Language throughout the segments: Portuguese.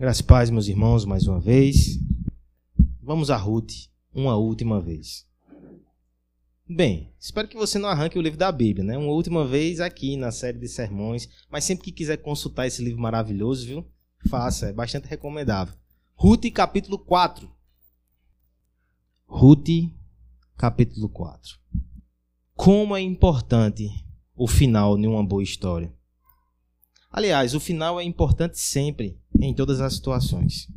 Graças paz, meus irmãos, mais uma vez. Vamos a Ruth, uma última vez. Bem, espero que você não arranque o livro da Bíblia, né? Uma última vez aqui na série de sermões, mas sempre que quiser consultar esse livro maravilhoso, viu? Faça, é bastante recomendável. Ruth, capítulo 4. Ruth, capítulo 4. Como é importante o final de uma boa história. Aliás, o final é importante sempre, em todas as situações.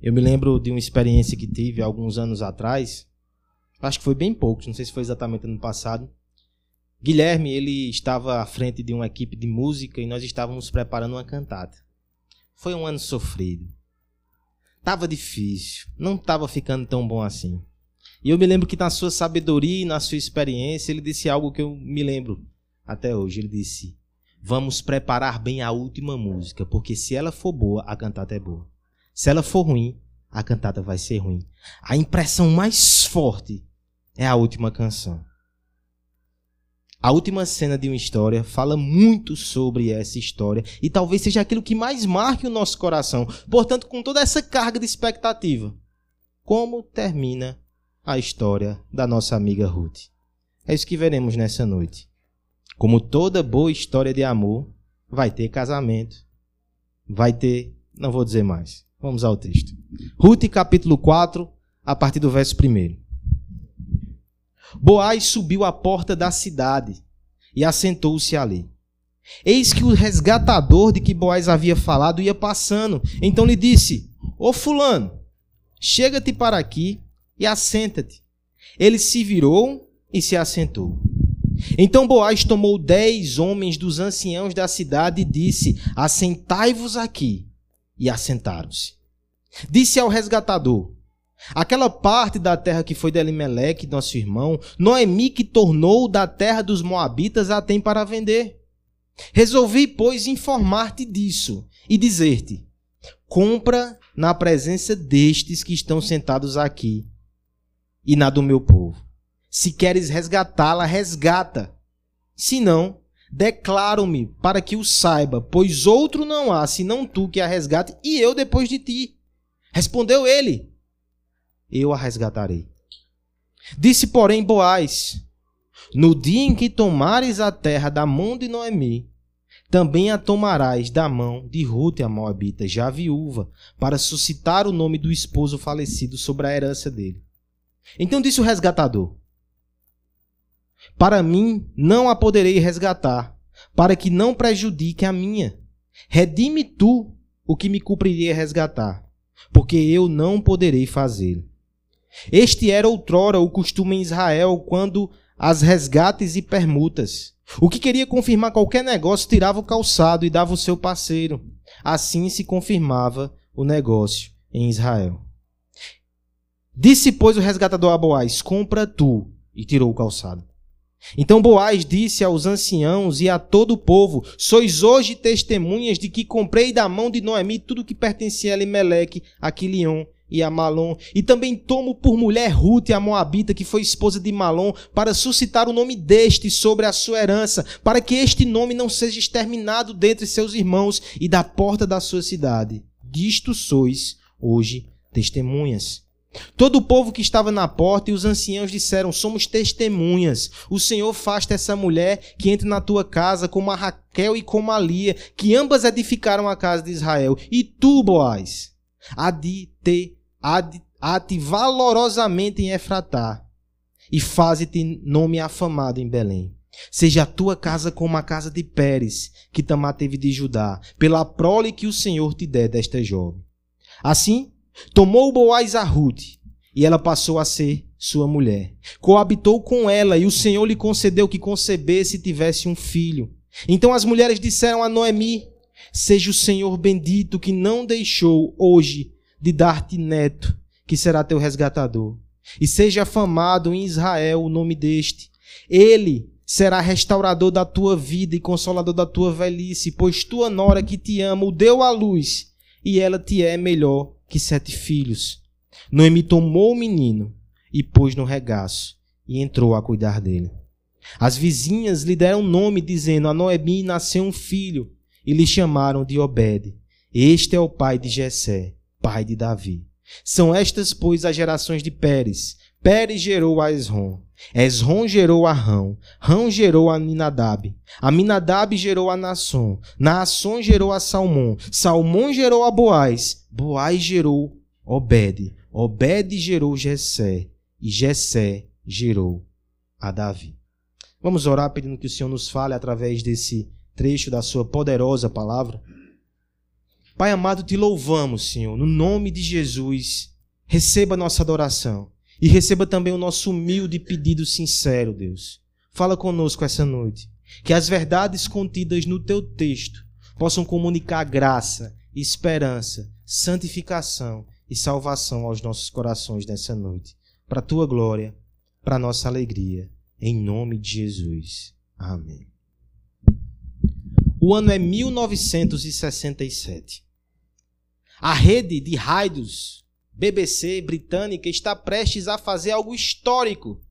Eu me lembro de uma experiência que tive alguns anos atrás, acho que foi bem pouco, não sei se foi exatamente ano passado. Guilherme, ele estava à frente de uma equipe de música e nós estávamos preparando uma cantata. Foi um ano sofrido. Tava difícil, não estava ficando tão bom assim. E eu me lembro que na sua sabedoria e na sua experiência, ele disse algo que eu me lembro até hoje. Ele disse: vamos preparar bem a última música, porque se ela for boa, a cantata é boa. Se ela for ruim, a cantata vai ser ruim. A impressão mais forte é a última canção. A última cena de uma história fala muito sobre essa história e talvez seja aquilo que mais marque o nosso coração. Portanto, com toda essa carga de expectativa, como termina a história da nossa amiga Ruth? É isso que veremos nessa noite. Como toda boa história de amor, vai ter casamento, vai ter. Não vou dizer mais. Vamos ao texto. Ruth, capítulo 4, a partir do verso 1. Boaz subiu à porta da cidade e assentou-se ali. Eis que o resgatador de que Boaz havia falado ia passando. Então lhe disse: Ô Fulano, chega-te para aqui e assenta-te. Ele se virou e se assentou. Então Boaz tomou dez homens dos anciãos da cidade e disse: Assentai-vos aqui. E assentaram-se. Disse ao resgatador: Aquela parte da terra que foi de Elimeleque, nosso irmão, Noemi que tornou da terra dos Moabitas a tem para vender. Resolvi, pois, informar-te disso e dizer-te: compra na presença destes que estão sentados aqui e na do meu povo. Se queres resgatá-la, resgata. Se não, declaro-me para que o saiba, pois outro não há senão tu que a resgate e eu depois de ti. Respondeu ele: Eu a resgatarei. Disse, porém, Boaz: No dia em que tomares a terra da mão de Noemi, também a tomarás da mão de Ruth a Moabita, já viúva, para suscitar o nome do esposo falecido sobre a herança dele. Então disse o resgatador: para mim não a poderei resgatar, para que não prejudique a minha. Redime tu o que me cumpriria resgatar, porque eu não poderei fazê-lo. Este era outrora o costume em Israel quando as resgates e permutas. O que queria confirmar qualquer negócio tirava o calçado e dava o seu parceiro. Assim se confirmava o negócio em Israel. Disse, pois, o resgatador a Boaz: Compra tu, e tirou o calçado. Então Boaz disse aos anciãos e a todo o povo: Sois hoje testemunhas de que comprei da mão de Noemi tudo que pertencia a Elimeleque, a Quilion e a Malom, e também tomo por mulher Ruth, a Moabita, que foi esposa de Malom, para suscitar o nome deste sobre a sua herança, para que este nome não seja exterminado dentre seus irmãos e da porta da sua cidade. Disto sois hoje testemunhas. Todo o povo que estava na porta e os anciãos disseram: Somos testemunhas. O Senhor faça essa mulher que entre na tua casa, como a Raquel e como a Lia, que ambas edificaram a casa de Israel. E tu, Boaz, há de te, há te valorosamente em Efratá, e faze-te nome afamado em Belém. Seja a tua casa como a casa de Pérez, que Tamar teve de Judá, pela prole que o Senhor te der desta jovem. Assim, Tomou Boaz a Ruth, e ela passou a ser sua mulher. Coabitou com ela, e o Senhor lhe concedeu que concebesse e tivesse um filho. Então as mulheres disseram a Noemi: Seja o Senhor bendito que não deixou hoje de dar-te neto, que será teu resgatador. E seja afamado em Israel o nome deste. Ele será restaurador da tua vida e consolador da tua velhice, pois tua nora que te ama o deu à luz, e ela te é melhor que sete filhos. Noemi tomou o menino e pôs no regaço e entrou a cuidar dele. As vizinhas lhe deram nome, dizendo: A Noemi nasceu um filho, e lhe chamaram de Obed. Este é o pai de Jessé, pai de Davi. São estas, pois, as gerações de Pérez. Pérez gerou a Esrom. Esrom gerou a Rão. Rão gerou a Minadab. A Minadab gerou a Nasson. Naasson gerou a Salmão. Salmão gerou a Boaz. Boaz gerou Obed. Obed gerou Jessé. E Jessé gerou a Davi. Vamos orar pedindo que o Senhor nos fale através desse trecho da sua poderosa palavra. Pai amado, te louvamos, Senhor, no nome de Jesus. Receba nossa adoração e receba também o nosso humilde pedido sincero, Deus. Fala conosco essa noite. Que as verdades contidas no teu texto possam comunicar graça, esperança, santificação e salvação aos nossos corações nessa noite. Para a tua glória, para a nossa alegria. Em nome de Jesus. Amém. O ano é 1967. A rede de rádios BBC britânica está prestes a fazer algo histórico.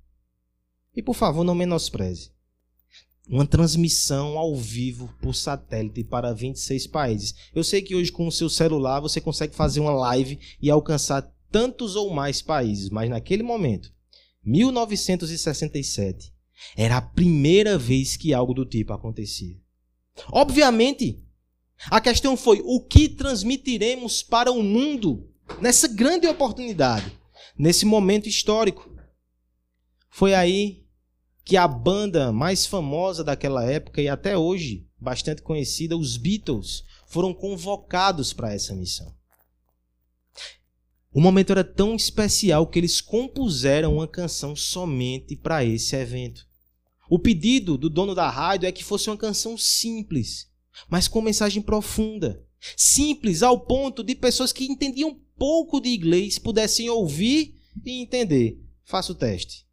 E por favor, não menospreze. Uma transmissão ao vivo por satélite para 26 países. Eu sei que hoje com o seu celular você consegue fazer uma live e alcançar tantos ou mais países, mas naquele momento, 1967, era a primeira vez que algo do tipo acontecia. Obviamente, a questão foi o que transmitiremos para o mundo nessa grande oportunidade, nesse momento histórico. Foi aí que a banda mais famosa daquela época e até hoje bastante conhecida, os Beatles, foram convocados para essa missão. O momento era tão especial que eles compuseram uma canção somente para esse evento. O pedido do dono da rádio é que fosse uma canção simples, mas com mensagem profunda. Simples ao ponto de pessoas que entendiam pouco de inglês pudessem ouvir e entender. Faça o teste.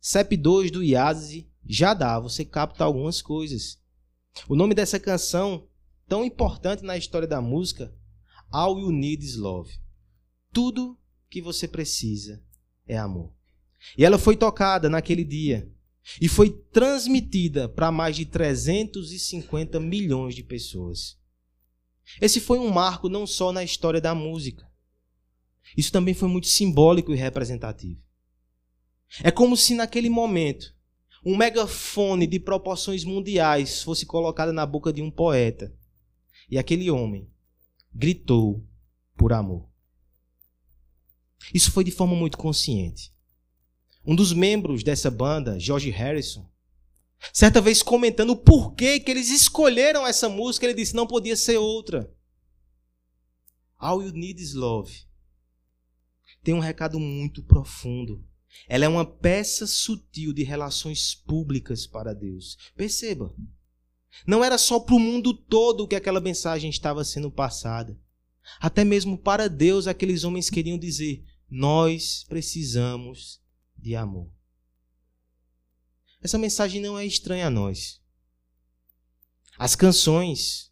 CEP 2 do IASE já dá, você capta algumas coisas. O nome dessa canção, tão importante na história da música, All You Need Is Love. Tudo que você precisa é amor. E ela foi tocada naquele dia e foi transmitida para mais de 350 milhões de pessoas. Esse foi um marco não só na história da música. Isso também foi muito simbólico e representativo. É como se naquele momento um megafone de proporções mundiais fosse colocado na boca de um poeta e aquele homem gritou por amor. Isso foi de forma muito consciente. Um dos membros dessa banda, George Harrison, certa vez comentando o porquê que eles escolheram essa música, ele disse: não podia ser outra. All You Need Is Love. Tem um recado muito profundo. Ela é uma peça sutil de relações públicas para Deus. Perceba. Não era só para o mundo todo que aquela mensagem estava sendo passada. Até mesmo para Deus, aqueles homens queriam dizer: Nós precisamos de amor. Essa mensagem não é estranha a nós. As canções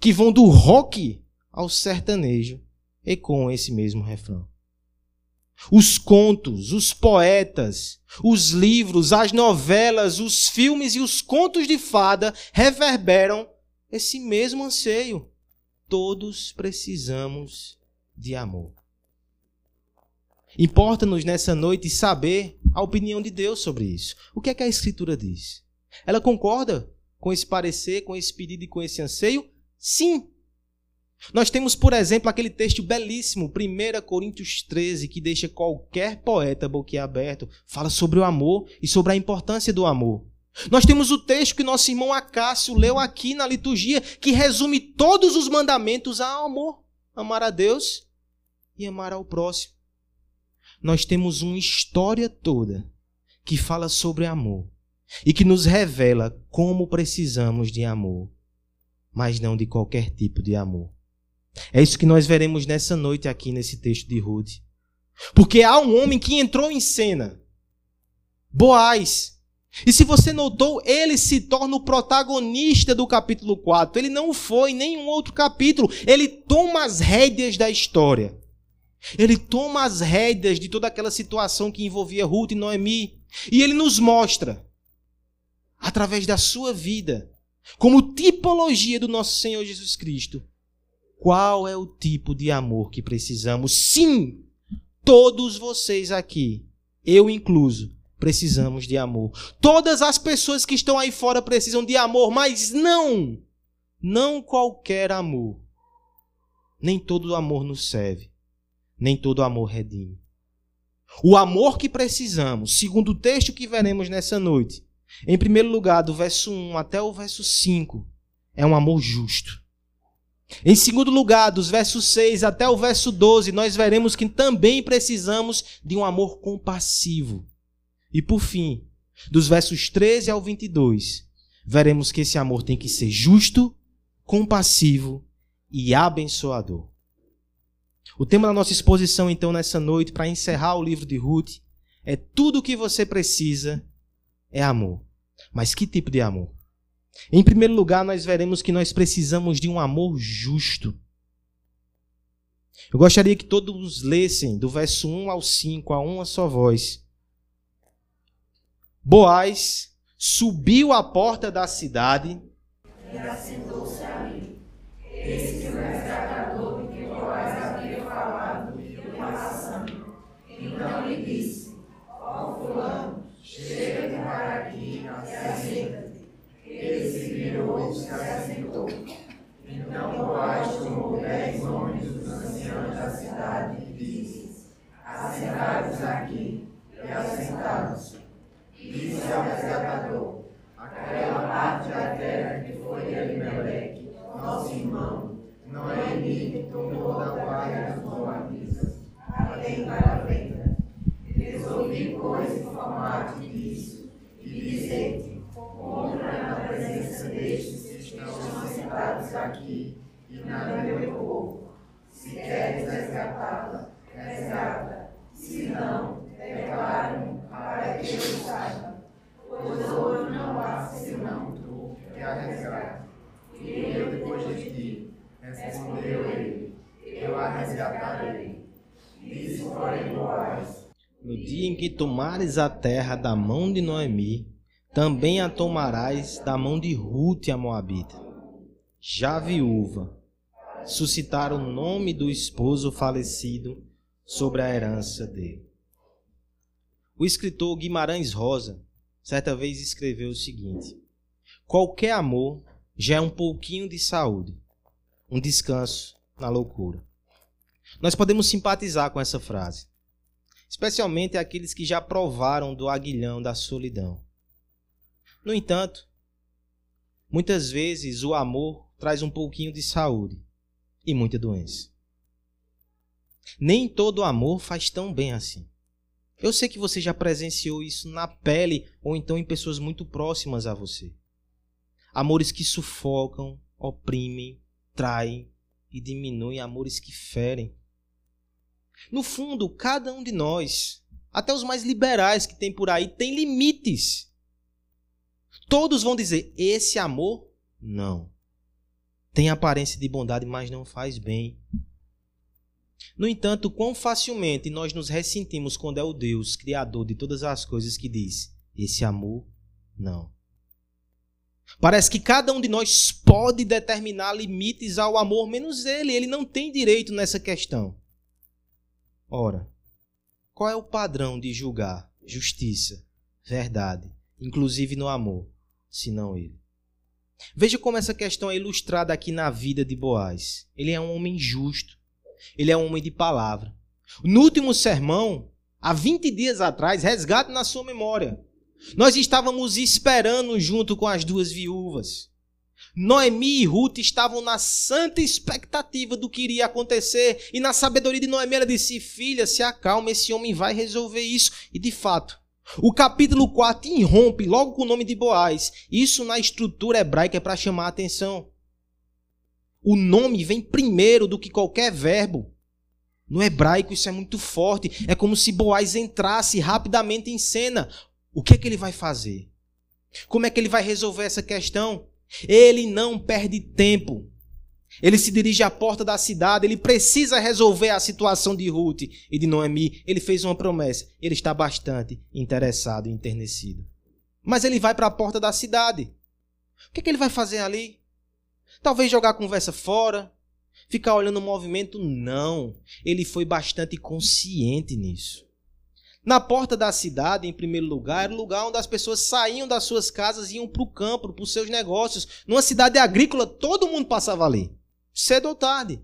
que vão do rock ao sertanejo ecoam esse mesmo refrão. Os contos, os poetas, os livros, as novelas, os filmes e os contos de fada reverberam esse mesmo anseio. Todos precisamos de amor. Importa-nos nessa noite saber a opinião de Deus sobre isso. O que é que a Escritura diz? Ela concorda com esse parecer, com esse pedido e com esse anseio? Sim. Nós temos, por exemplo, aquele texto belíssimo, 1 Coríntios 13, que deixa qualquer poeta boquiaberto, fala sobre o amor e sobre a importância do amor. Nós temos o texto que nosso irmão Acácio leu aqui na liturgia, que resume todos os mandamentos ao amor: amar a Deus e amar ao próximo nós temos uma história toda que fala sobre amor e que nos revela como precisamos de amor, mas não de qualquer tipo de amor. É isso que nós veremos nessa noite aqui nesse texto de Ruth. Porque há um homem que entrou em cena, Boaz. E se você notou, ele se torna o protagonista do capítulo 4. Ele não foi em nenhum outro capítulo. Ele toma as rédeas da história. Ele toma as rédeas de toda aquela situação que envolvia Ruth e Noemi. E ele nos mostra, através da sua vida, como tipologia do nosso Senhor Jesus Cristo, qual é o tipo de amor que precisamos. Sim, todos vocês aqui, eu incluso, precisamos de amor. Todas as pessoas que estão aí fora precisam de amor, mas não, não qualquer amor. Nem todo amor nos serve, nem todo amor redime. O amor que precisamos, segundo o texto que veremos nessa noite, em primeiro lugar, do verso 1 até o verso 5, é um amor justo. Em segundo lugar, dos versos 6 até o verso 12, nós veremos que também precisamos de um amor compassivo. E por fim, dos versos 13 ao 22, veremos que esse amor tem que ser justo, compassivo e abençoador. O tema da nossa exposição, então, nessa noite, para encerrar o livro de Ruth, é tudo o que você precisa é amor. Mas que tipo de amor? Em primeiro lugar, nós veremos que nós precisamos de um amor justo. Eu gostaria que todos lessem do verso 1 ao 5 a uma só voz. Boaz subiu à porta da cidade e assentou-se ali. Esse saiba. Pois não senão tu que a. E eu depois de ti, respondeu ele, eu a resgatarei. Disse, porém, Boaz. No dia em que tomares a terra da mão de Noemi, também a tomarás da mão de Ruth a Moabita, já viúva, suscitar o nome do esposo falecido sobre a herança dele. O escritor Guimarães Rosa certa vez escreveu o seguinte: Qualquer amor já é um pouquinho de saúde, um descanso na loucura. Nós podemos simpatizar com essa frase, especialmente aqueles que já provaram do aguilhão da solidão. No entanto, muitas vezes o amor traz um pouquinho de saúde e muita doença. Nem todo amor faz tão bem assim. Eu sei que você já presenciou isso na pele ou então em pessoas muito próximas a você. Amores que sufocam, oprimem, traem e diminuem, amores que ferem. No fundo, cada um de nós, até os mais liberais que tem por aí, tem limites. Todos vão dizer: esse amor, não. Tem aparência de bondade, mas não faz bem. No entanto, quão facilmente nós nos ressentimos quando é o Deus, Criador de todas as coisas, que diz: esse amor, não. Parece que cada um de nós pode determinar limites ao amor, menos ele. Ele não tem direito nessa questão. Ora, qual é o padrão de julgar justiça, verdade, inclusive no amor? senão ele. Veja como essa questão é ilustrada aqui na vida de Boaz. Ele é um homem justo. Ele é um homem de palavra. No último sermão, há 20 dias atrás, resgate na sua memória. Nós estávamos esperando junto com as duas viúvas. Noemi e Ruth estavam na santa expectativa do que iria acontecer. E na sabedoria de Noemi, ela disse: Filha, se acalma, esse homem vai resolver isso. E de fato, o capítulo 4 irrompe logo com o nome de Boaz. Isso na estrutura hebraica é para chamar a atenção. O nome vem primeiro do que qualquer verbo. No hebraico isso é muito forte. É como se Boaz entrasse rapidamente em cena. O que é que ele vai fazer? Como é que ele vai resolver essa questão? Ele não perde tempo. Ele se dirige à porta da cidade, ele precisa resolver a situação de Ruth e de Noemi. Ele fez uma promessa, ele está bastante interessado e enternecido. Mas ele vai para a porta da cidade. O que, é que ele vai fazer ali? Talvez jogar a conversa fora, ficar olhando o movimento, não. Ele foi bastante consciente nisso. Na porta da cidade, em primeiro lugar, era o lugar onde as pessoas saíam das suas casas e iam para o campo, para os seus negócios. Numa cidade agrícola, todo mundo passava ali, cedo ou tarde.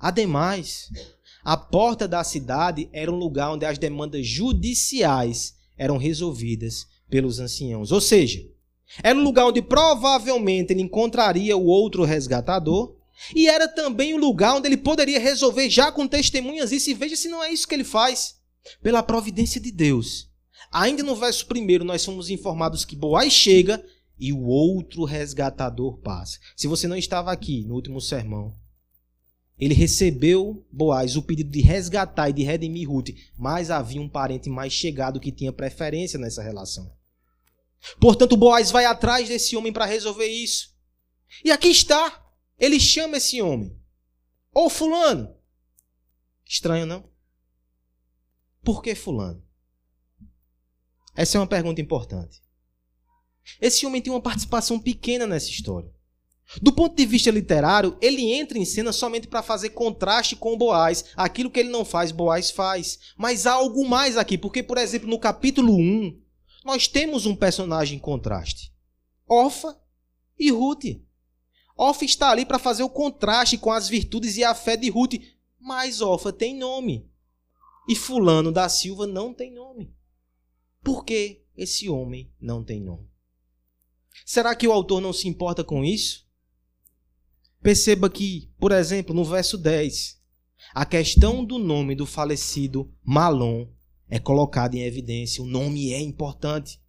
Ademais, a porta da cidade era um lugar onde as demandas judiciais eram resolvidas pelos anciãos. Ou seja, era um lugar onde provavelmente ele encontraria o outro resgatador. E era também um lugar onde ele poderia resolver já com testemunhas isso. E veja se não é isso que ele faz pela providência de Deus. Ainda no verso primeiro, nós somos informados que Boaz chega e o outro resgatador passa. Se você não estava aqui no último sermão, ele recebeu Boaz o pedido de resgatar e de redimir Ruth, mas havia um parente mais chegado que tinha preferência nessa relação. Portanto, Boaz vai atrás desse homem para resolver isso. E aqui está. Ele chama esse homem. Ô fulano. Estranho, não? Por que Fulano? Essa é uma pergunta importante. Esse homem tem uma participação pequena nessa história. Do ponto de vista literário, ele entra em cena somente para fazer contraste com Boaz. Aquilo que ele não faz, Boaz faz. Mas há algo mais aqui, porque, por exemplo, no capítulo 1, nós temos um personagem em contraste: Orfa e Ruth. Orfa está ali para fazer o contraste com as virtudes e a fé de Ruth, mas Orfa tem nome. E Fulano da Silva não tem nome. Por que esse homem não tem nome? Será que o autor não se importa com isso? Perceba que, por exemplo, no verso 10, a questão do nome do falecido Malom é colocada em evidência. O nome é importante.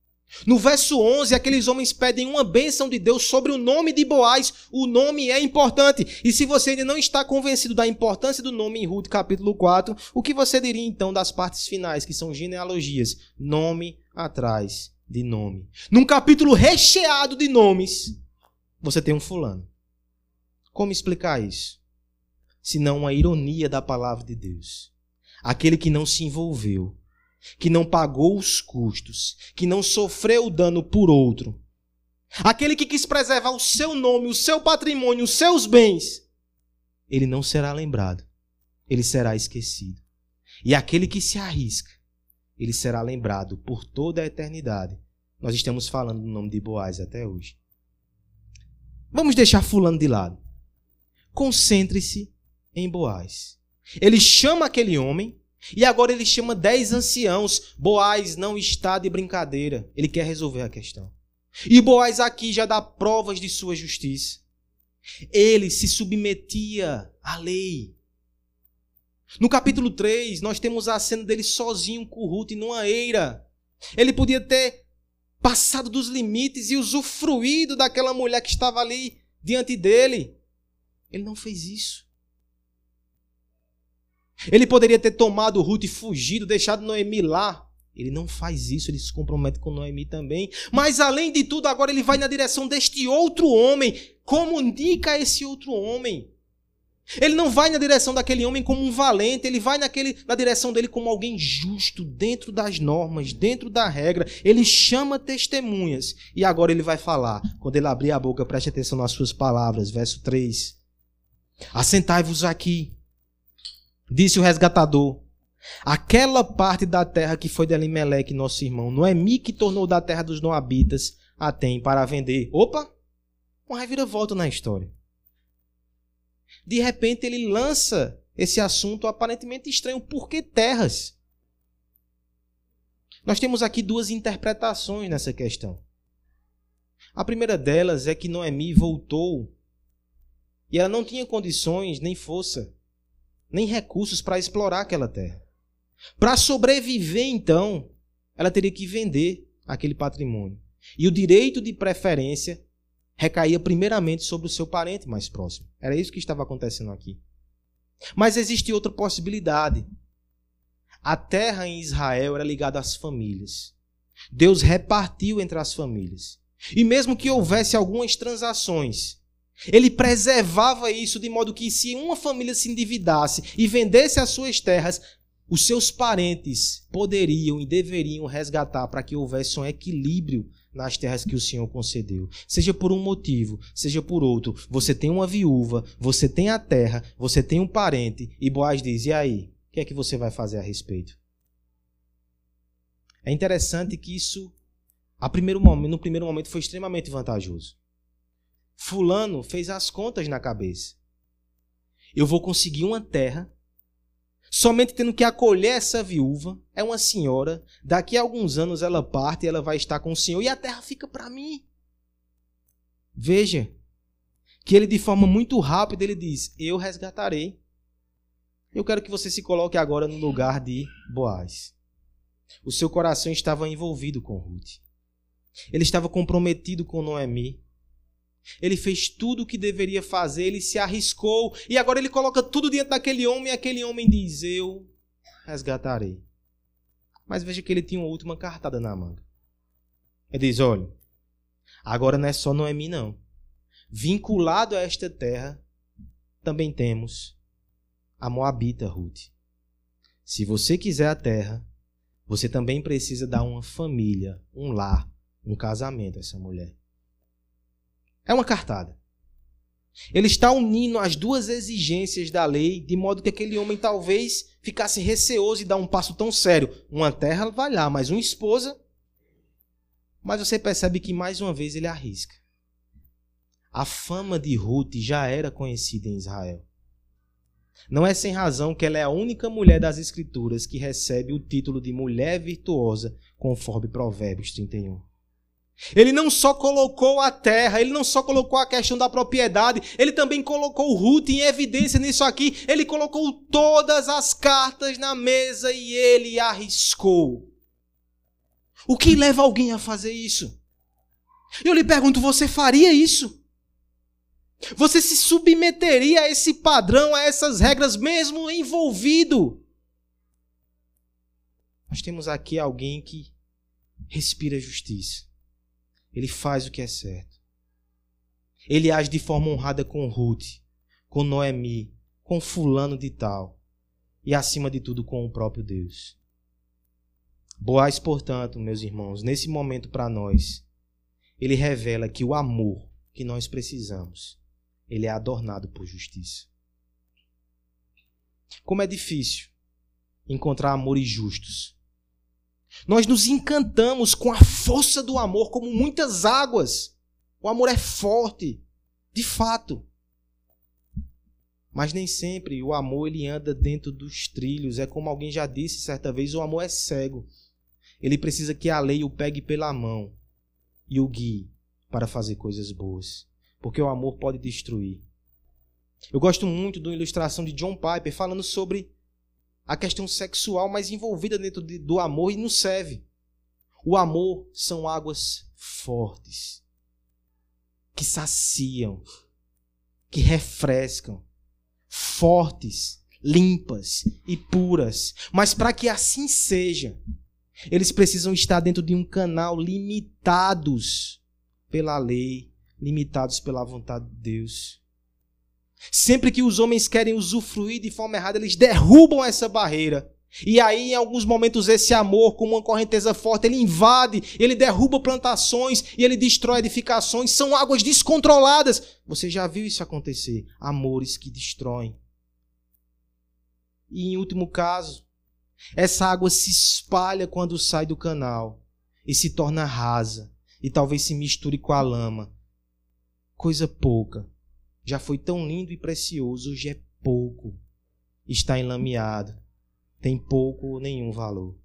No verso 11, aqueles homens pedem uma bênção de Deus sobre o nome de Boaz. O nome é importante. E se você ainda não está convencido da importância do nome em Ruth capítulo 4, o que você diria então das partes finais, que são genealogias? Nome atrás de nome. Num capítulo recheado de nomes, você tem um fulano. Como explicar isso? Se não uma ironia da palavra de Deus. Aquele que não se envolveu que não pagou os custos, que não sofreu o dano por outro. Aquele que quis preservar o seu nome, o seu patrimônio, os seus bens, ele não será lembrado, ele será esquecido. E aquele que se arrisca, ele será lembrado por toda a eternidade. Nós estamos falando do nome de Boaz até hoje. Vamos deixar Fulano de lado. Concentre-se em Boaz. Ele chama aquele homem e agora ele chama dez anciãos. Boaz não está de brincadeira. Ele quer resolver a questão. E Boaz aqui já dá provas de sua justiça. Ele se submetia à lei. No capítulo 3, nós temos a cena dele sozinho com Ruth numa eira. Ele podia ter passado dos limites e usufruído daquela mulher que estava ali diante dele. Ele não fez isso. Ele poderia ter tomado Ruth e fugido, deixado Noemi lá. Ele não faz isso, ele se compromete com Noemi também. Mas além de tudo, agora ele vai na direção deste outro homem. Comunica esse outro homem. Ele não vai na direção daquele homem como um valente, ele vai naquele, na direção dele como alguém justo, dentro das normas, dentro da regra. Ele chama testemunhas. E agora ele vai falar. Quando ele abrir a boca, preste atenção nas suas palavras. Verso 3. Assentai-vos aqui Disse o resgatador: Aquela parte da terra que foi de Elimeleque, nosso irmão, Noemi que tornou da terra dos Noabitas, a tem para vender. Opa! Uma reviravolta na história. De repente ele lança esse assunto aparentemente estranho. Por que terras? Nós temos aqui duas interpretações nessa questão. A primeira delas é que Noemi voltou e ela não tinha condições nem força nem recursos para explorar aquela terra. Para sobreviver, então, ela teria que vender aquele patrimônio. E o direito de preferência recaía primeiramente sobre o seu parente mais próximo. Era isso que estava acontecendo aqui. Mas existe outra possibilidade. A terra em Israel era ligada às famílias. Deus repartiu entre as famílias. E mesmo que houvesse algumas transações, ele preservava isso de modo que, se uma família se endividasse e vendesse as suas terras, os seus parentes poderiam e deveriam resgatar para que houvesse um equilíbrio nas terras que o Senhor concedeu. Seja por um motivo, seja por outro. Você tem uma viúva, você tem a terra, você tem um parente. E Boaz diz: e aí? O que é que você vai fazer a respeito? É interessante que isso, a primeiro momento, no primeiro momento, foi extremamente vantajoso. Fulano fez as contas na cabeça. Eu vou conseguir uma terra somente tendo que acolher essa viúva, é uma senhora, daqui a alguns anos ela parte e ela vai estar com o Senhor e a terra fica para mim. Veja que ele de forma muito rápida ele diz: "Eu resgatarei". Eu quero que você se coloque agora no lugar de Boaz. O seu coração estava envolvido com Ruth. Ele estava comprometido com Noemi. Ele fez tudo o que deveria fazer, ele se arriscou e agora ele coloca tudo diante daquele homem e aquele homem diz: Eu resgatarei. Mas veja que ele tinha uma última cartada na manga. Ele diz: Olha, agora não é só Noemi, não. Vinculado a esta terra, também temos a Moabita Ruth. Se você quiser a terra, você também precisa dar uma família, um lar, um casamento a essa mulher. É uma cartada. Ele está unindo as duas exigências da lei, de modo que aquele homem talvez ficasse receoso e dar um passo tão sério. Uma terra vai lá, mas uma esposa. Mas você percebe que mais uma vez ele arrisca. A fama de Ruth já era conhecida em Israel. Não é sem razão que ela é a única mulher das Escrituras que recebe o título de mulher virtuosa, conforme Provérbios 31. Ele não só colocou a terra, ele não só colocou a questão da propriedade, ele também colocou Ruth em evidência nisso aqui. Ele colocou todas as cartas na mesa e ele arriscou. O que leva alguém a fazer isso? Eu lhe pergunto, você faria isso? Você se submeteria a esse padrão, a essas regras, mesmo envolvido? Nós temos aqui alguém que respira justiça. Ele faz o que é certo. Ele age de forma honrada com Ruth, com Noemi, com fulano de tal. E acima de tudo com o próprio Deus. Boaz, portanto, meus irmãos, nesse momento para nós, ele revela que o amor que nós precisamos, ele é adornado por justiça. Como é difícil encontrar amores justos nós nos encantamos com a força do amor, como muitas águas. O amor é forte, de fato. Mas nem sempre o amor ele anda dentro dos trilhos. É como alguém já disse certa vez: o amor é cego. Ele precisa que a lei o pegue pela mão e o guie para fazer coisas boas. Porque o amor pode destruir. Eu gosto muito da ilustração de John Piper falando sobre a questão sexual mais envolvida dentro de, do amor e nos serve. O amor são águas fortes, que saciam, que refrescam, fortes, limpas e puras. Mas para que assim seja, eles precisam estar dentro de um canal limitados pela lei, limitados pela vontade de Deus. Sempre que os homens querem usufruir de forma errada, eles derrubam essa barreira. E aí, em alguns momentos, esse amor, com uma correnteza forte, ele invade, ele derruba plantações e ele destrói edificações. São águas descontroladas. Você já viu isso acontecer? Amores que destroem. E em último caso, essa água se espalha quando sai do canal e se torna rasa e talvez se misture com a lama. Coisa pouca já foi tão lindo e precioso, hoje é pouco. Está enlameado, tem pouco ou nenhum valor.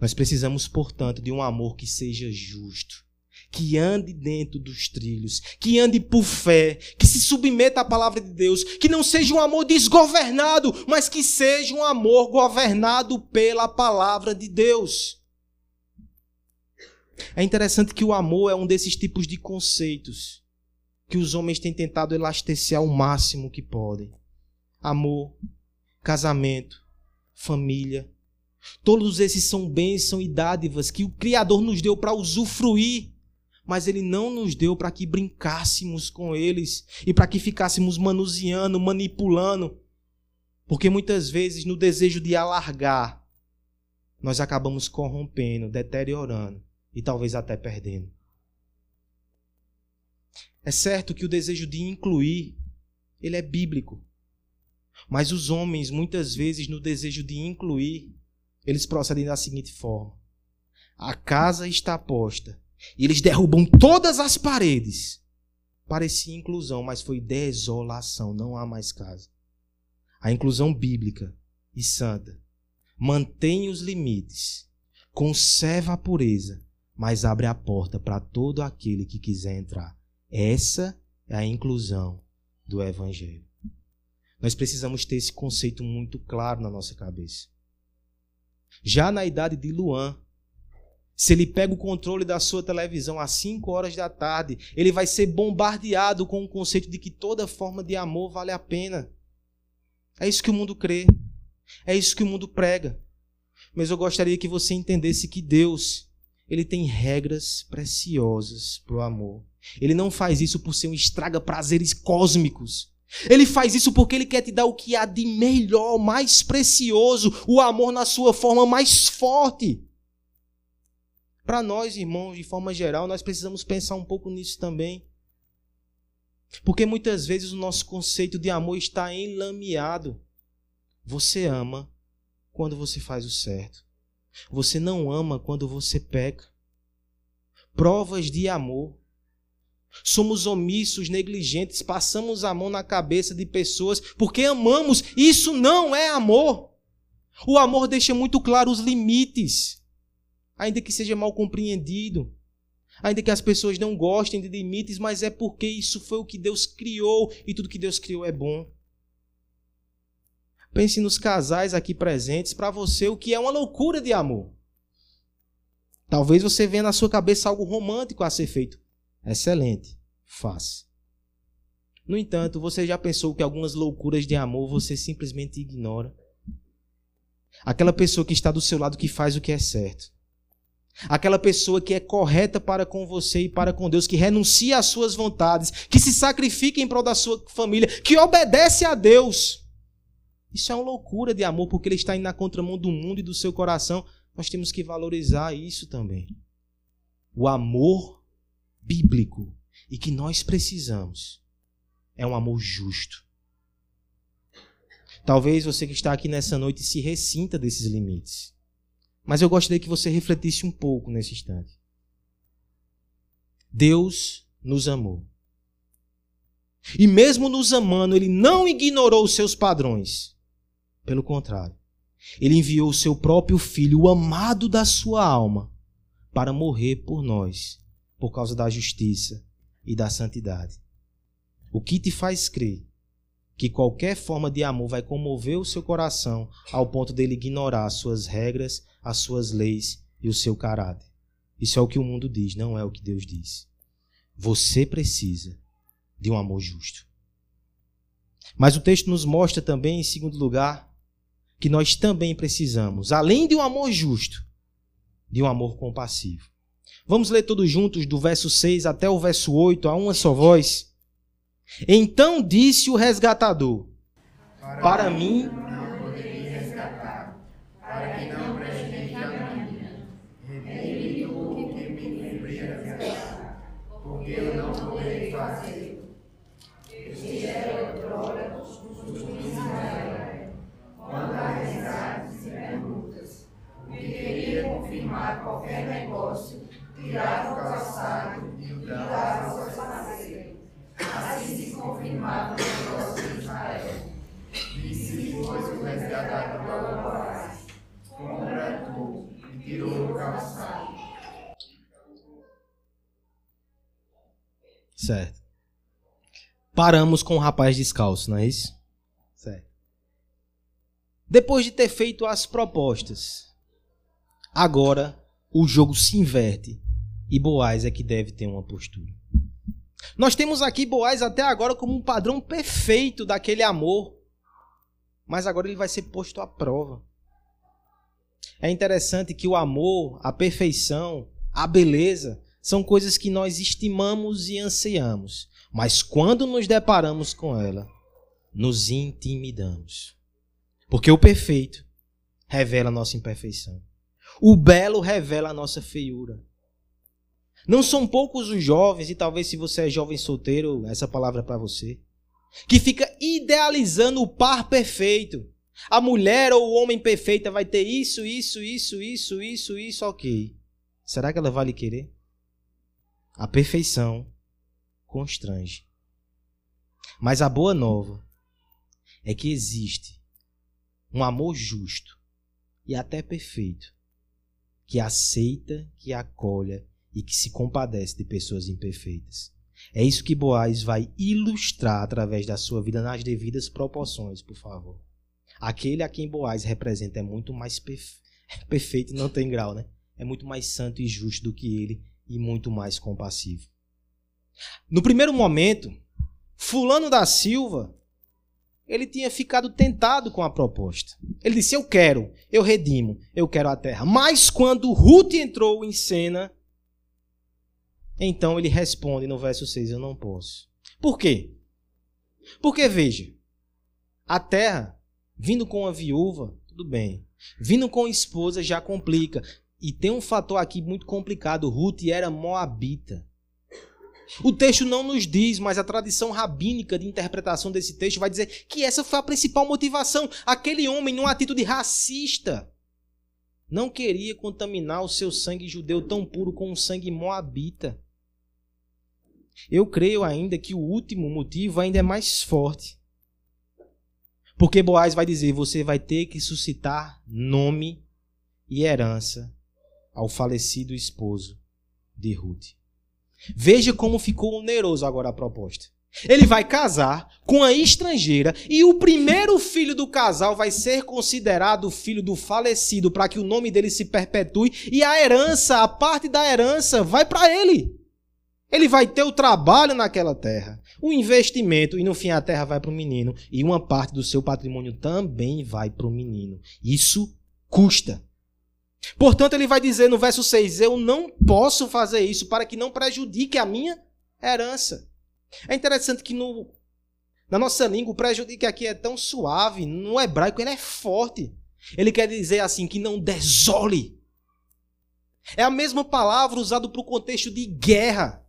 Nós precisamos, portanto, de um amor que seja justo, que ande dentro dos trilhos, que ande por fé, que se submeta à palavra de Deus, que não seja um amor desgovernado, mas que seja um amor governado pela palavra de Deus. É interessante que o amor é um desses tipos de conceitos que os homens têm tentado elastecer ao máximo que podem. Amor, casamento, família. Todos esses são bênçãos e dádivas que o Criador nos deu para usufruir, mas Ele não nos deu para que brincássemos com eles e para que ficássemos manuseando, manipulando. Porque muitas vezes, no desejo de alargar, nós acabamos corrompendo, deteriorando e talvez até perdendo. É certo que o desejo de incluir, ele é bíblico. Mas os homens, muitas vezes, no desejo de incluir, eles procedem da seguinte forma: a casa está posta, e eles derrubam todas as paredes. Parecia inclusão, mas foi desolação, não há mais casa. A inclusão bíblica e santa mantém os limites, conserva a pureza, mas abre a porta para todo aquele que quiser entrar. Essa é a inclusão do Evangelho. Nós precisamos ter esse conceito muito claro na nossa cabeça. Já na idade de Luan, se ele pega o controle da sua televisão às 5 horas da tarde, ele vai ser bombardeado com o conceito de que toda forma de amor vale a pena. É isso que o mundo crê. É isso que o mundo prega. Mas eu gostaria que você entendesse que Deus, ele tem regras preciosas para o amor. Ele não faz isso por ser um estraga prazeres cósmicos. Ele faz isso porque ele quer te dar o que há de melhor, mais precioso, o amor na sua forma mais forte. Para nós, irmãos, de forma geral, nós precisamos pensar um pouco nisso também. Porque muitas vezes o nosso conceito de amor está enlameado. Você ama quando você faz o certo. Você não ama quando você peca. Provas de amor. Somos omissos, negligentes, passamos a mão na cabeça de pessoas porque amamos. Isso não é amor. O amor deixa muito claro os limites, ainda que seja mal compreendido, ainda que as pessoas não gostem de limites, mas é porque isso foi o que Deus criou e tudo que Deus criou é bom. Pense nos casais aqui presentes, para você o que é uma loucura de amor. Talvez você venha na sua cabeça algo romântico a ser feito. Excelente, faça. No entanto, você já pensou que algumas loucuras de amor você simplesmente ignora? Aquela pessoa que está do seu lado que faz o que é certo. Aquela pessoa que é correta para com você e para com Deus, que renuncia às suas vontades, que se sacrifica em prol da sua família, que obedece a Deus. Isso é uma loucura de amor, porque ele está indo na contramão do mundo e do seu coração. Nós temos que valorizar isso também. O amor bíblico e que nós precisamos é um amor justo. Talvez você que está aqui nessa noite se ressinta desses limites. Mas eu gostaria que você refletisse um pouco nesse instante. Deus nos amou. E mesmo nos amando, ele não ignorou os seus padrões. Pelo contrário, ele enviou o seu próprio filho, o amado da sua alma, para morrer por nós, por causa da justiça e da santidade. O que te faz crer que qualquer forma de amor vai comover o seu coração ao ponto dele ignorar as suas regras, as suas leis e o seu caráter? Isso é o que o mundo diz, não é o que Deus diz. Você precisa de um amor justo. Mas o texto nos mostra também, em segundo lugar, que nós também precisamos, além de um amor justo, de um amor compassivo. Vamos ler todos juntos do verso 6 até o verso 8, a uma só voz. Então disse o resgatador: Para, para mim Paramos com o rapaz descalço, não é isso? Certo. Depois de ter feito as propostas, agora o jogo se inverte e Boaz é que deve ter uma postura. Nós temos aqui Boaz até agora como um padrão perfeito daquele amor, mas agora ele vai ser posto à prova. É interessante que o amor, a perfeição, a beleza são coisas que nós estimamos e ansiamos, mas quando nos deparamos com ela, nos intimidamos. Porque o perfeito revela a nossa imperfeição. O belo revela a nossa feiura. Não são poucos os jovens, e talvez se você é jovem solteiro, essa palavra é para você, que fica idealizando o par perfeito. A mulher ou o homem perfeita vai ter isso, isso, isso, isso, isso, isso, ok. Será que ela vai lhe querer? A perfeição constrange. Mas a boa nova é que existe um amor justo e até perfeito que aceita, que acolhe e que se compadece de pessoas imperfeitas. É isso que Boaz vai ilustrar através da sua vida nas devidas proporções, por favor. Aquele a quem Boaz representa é muito mais perfe... perfeito, não tem grau, né? É muito mais santo e justo do que ele e muito mais compassivo. No primeiro momento, Fulano da Silva, ele tinha ficado tentado com a proposta. Ele disse: Eu quero, eu redimo, eu quero a terra. Mas quando Ruth entrou em cena, então ele responde no verso 6: Eu não posso. Por quê? Porque, veja, a terra, vindo com a viúva, tudo bem. Vindo com a esposa já complica. E tem um fator aqui muito complicado: Ruth era moabita. O texto não nos diz, mas a tradição rabínica de interpretação desse texto vai dizer que essa foi a principal motivação. Aquele homem, numa atitude racista, não queria contaminar o seu sangue judeu tão puro com o sangue moabita. Eu creio ainda que o último motivo ainda é mais forte. Porque Boaz vai dizer: você vai ter que suscitar nome e herança ao falecido esposo de Ruth. Veja como ficou oneroso agora a proposta. Ele vai casar com a estrangeira e o primeiro filho do casal vai ser considerado filho do falecido para que o nome dele se perpetue e a herança, a parte da herança vai para ele. Ele vai ter o trabalho naquela terra, o investimento, e no fim a terra vai para o menino, e uma parte do seu patrimônio também vai para o menino. Isso custa. Portanto, ele vai dizer no verso 6: Eu não posso fazer isso para que não prejudique a minha herança. É interessante que no, na nossa língua o prejudique aqui é tão suave, no hebraico ele é forte. Ele quer dizer assim que não desole. É a mesma palavra usada para o contexto de guerra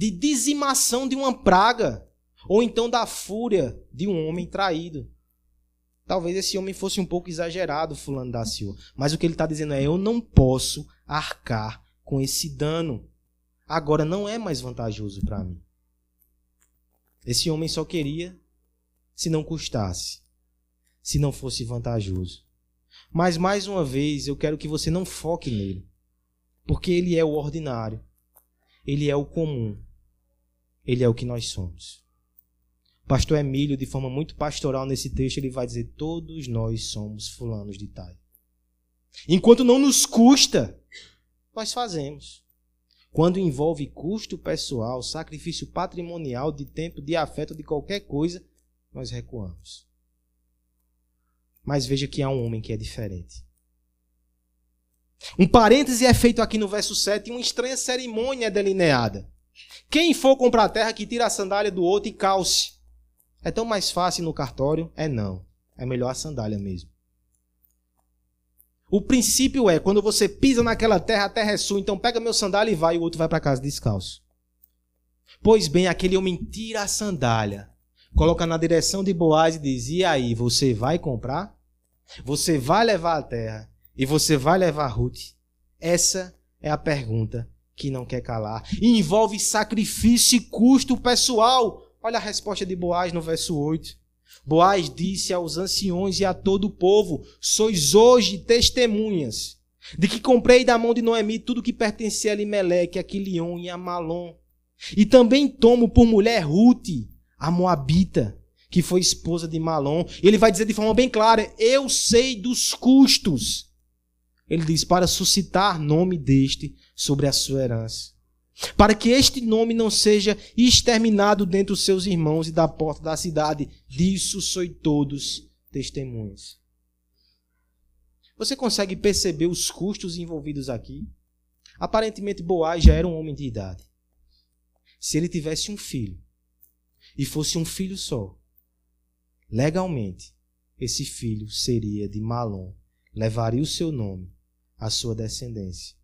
de dizimação de uma praga, ou então da fúria de um homem traído. Talvez esse homem fosse um pouco exagerado, fulano da Silva. Mas o que ele está dizendo é: eu não posso arcar com esse dano. Agora não é mais vantajoso para mim. Esse homem só queria se não custasse, se não fosse vantajoso. Mas mais uma vez, eu quero que você não foque nele, porque ele é o ordinário, ele é o comum, ele é o que nós somos. Pastor Emílio, de forma muito pastoral nesse texto, ele vai dizer: todos nós somos fulanos de tal. Enquanto não nos custa, nós fazemos. Quando envolve custo pessoal, sacrifício patrimonial, de tempo, de afeto, de qualquer coisa, nós recuamos. Mas veja que há um homem que é diferente. Um parêntese é feito aqui no verso 7 e uma estranha cerimônia é delineada. Quem for comprar terra, que tira a sandália do outro e calce. É tão mais fácil no cartório? É não. É melhor a sandália mesmo. O princípio é, quando você pisa naquela terra, a terra é sua, então pega meu sandália e vai, e o outro vai para casa descalço. Pois bem, aquele homem tira a sandália, coloca na direção de Boaz e diz: E aí, você vai comprar? Você vai levar a terra? E você vai levar Ruth? Essa é a pergunta que não quer calar. E envolve sacrifício e custo pessoal. Olha a resposta de Boaz no verso 8. Boaz disse aos anciões e a todo o povo: Sois hoje testemunhas de que comprei da mão de Noemi tudo que pertencia a Limeleque, a Quilion e a Malom. E também tomo por mulher Ruth, a Moabita, que foi esposa de Malom. Ele vai dizer de forma bem clara: Eu sei dos custos. Ele diz: Para suscitar nome deste, sobre a sua herança. Para que este nome não seja exterminado dentre os seus irmãos e da porta da cidade. Disso sois todos testemunhas. Você consegue perceber os custos envolvidos aqui? Aparentemente, Boaz já era um homem de idade. Se ele tivesse um filho, e fosse um filho só, legalmente, esse filho seria de Malom, levaria o seu nome, a sua descendência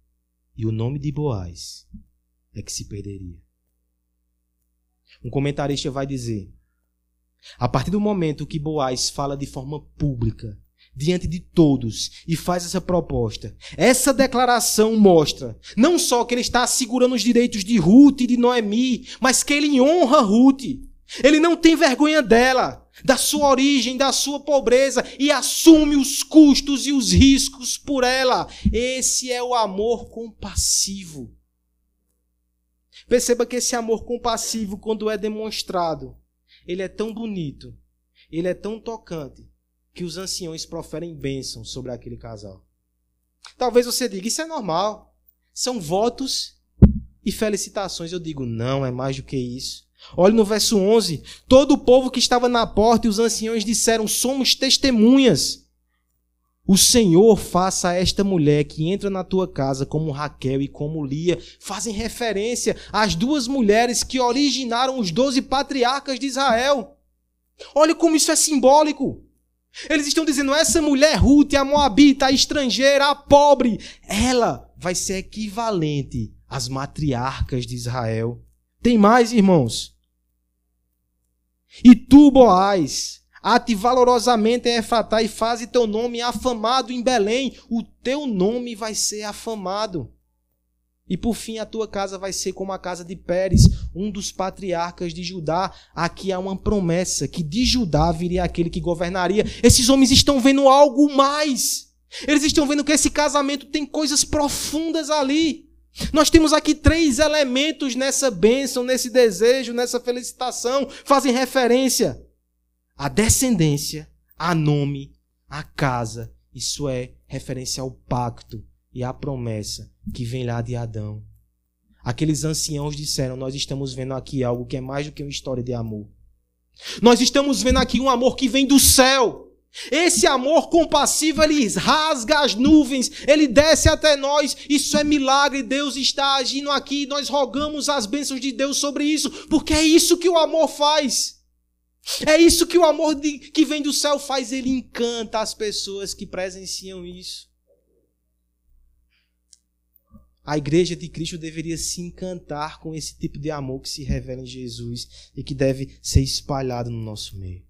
e o nome de Boaz é que se perderia. Um comentarista vai dizer: a partir do momento que Boaz fala de forma pública, diante de todos, e faz essa proposta, essa declaração mostra não só que ele está assegurando os direitos de Ruth e de Noemi, mas que ele honra Ruth. Ele não tem vergonha dela, da sua origem, da sua pobreza e assume os custos e os riscos por ela. Esse é o amor compassivo. Perceba que esse amor compassivo, quando é demonstrado, ele é tão bonito, ele é tão tocante, que os anciões proferem bênção sobre aquele casal. Talvez você diga, isso é normal. São votos e felicitações. Eu digo, não, é mais do que isso. Olhe no verso 11: todo o povo que estava na porta e os anciões disseram: Somos testemunhas. O Senhor faça a esta mulher que entra na tua casa como Raquel e como Lia, fazem referência às duas mulheres que originaram os doze patriarcas de Israel. Olha como isso é simbólico. Eles estão dizendo: essa mulher Ruth, a moabita, a estrangeira, a pobre, ela vai ser equivalente às matriarcas de Israel. Tem mais, irmãos. E tu, Boaz, Ate valorosamente em Efratá e faze teu nome afamado em Belém. O teu nome vai ser afamado. E por fim a tua casa vai ser como a casa de Pérez, um dos patriarcas de Judá. Aqui há uma promessa que de Judá viria aquele que governaria. Esses homens estão vendo algo mais. Eles estão vendo que esse casamento tem coisas profundas ali. Nós temos aqui três elementos nessa bênção, nesse desejo, nessa felicitação, fazem referência a descendência, a nome, a casa. Isso é referência ao pacto e à promessa que vem lá de Adão. Aqueles anciãos disseram: Nós estamos vendo aqui algo que é mais do que uma história de amor. Nós estamos vendo aqui um amor que vem do céu. Esse amor compassivo, ele rasga as nuvens, ele desce até nós. Isso é milagre. Deus está agindo aqui. Nós rogamos as bênçãos de Deus sobre isso, porque é isso que o amor faz. É isso que o amor de, que vem do céu faz, ele encanta as pessoas que presenciam isso. A igreja de Cristo deveria se encantar com esse tipo de amor que se revela em Jesus e que deve ser espalhado no nosso meio.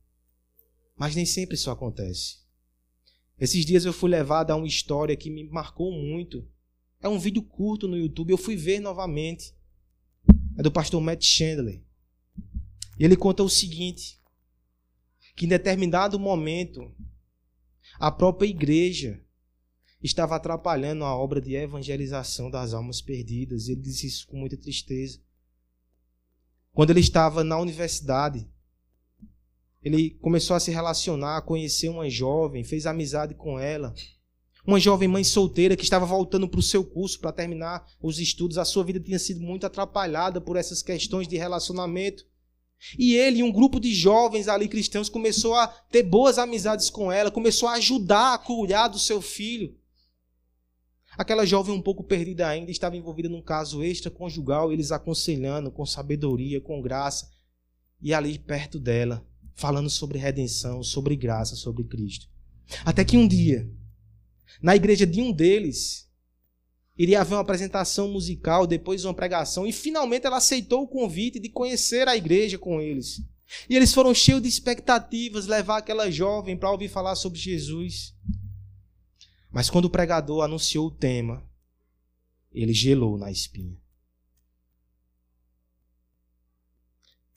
Mas nem sempre isso acontece. Esses dias eu fui levado a uma história que me marcou muito. É um vídeo curto no YouTube, eu fui ver novamente. É do pastor Matt Chandler. E ele conta o seguinte: que em determinado momento a própria igreja estava atrapalhando a obra de evangelização das almas perdidas. Ele disse isso com muita tristeza. Quando ele estava na universidade, ele começou a se relacionar, a conhecer uma jovem, fez amizade com ela. Uma jovem mãe solteira que estava voltando para o seu curso para terminar os estudos. A sua vida tinha sido muito atrapalhada por essas questões de relacionamento. E ele e um grupo de jovens ali cristãos começou a ter boas amizades com ela, começou a ajudar a cuidar do seu filho. Aquela jovem um pouco perdida ainda estava envolvida num caso extraconjugal, eles aconselhando com sabedoria, com graça, e ali perto dela, falando sobre redenção, sobre graça, sobre Cristo. Até que um dia, na igreja de um deles, Iria haver uma apresentação musical, depois uma pregação, e finalmente ela aceitou o convite de conhecer a igreja com eles. E eles foram cheios de expectativas levar aquela jovem para ouvir falar sobre Jesus. Mas quando o pregador anunciou o tema, ele gelou na espinha.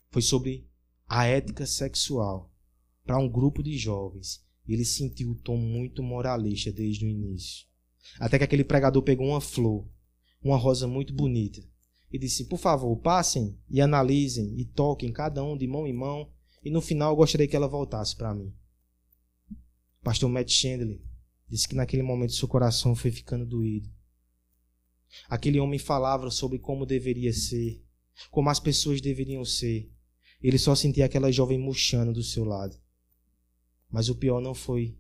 Foi sobre a ética sexual para um grupo de jovens. Ele sentiu o tom muito moralista desde o início. Até que aquele pregador pegou uma flor, uma rosa muito bonita, e disse: Por favor, passem e analisem e toquem cada um de mão em mão, e no final eu gostaria que ela voltasse para mim. pastor Matt Chandler disse que naquele momento seu coração foi ficando doído. Aquele homem falava sobre como deveria ser, como as pessoas deveriam ser. Ele só sentia aquela jovem murchando do seu lado. Mas o pior não foi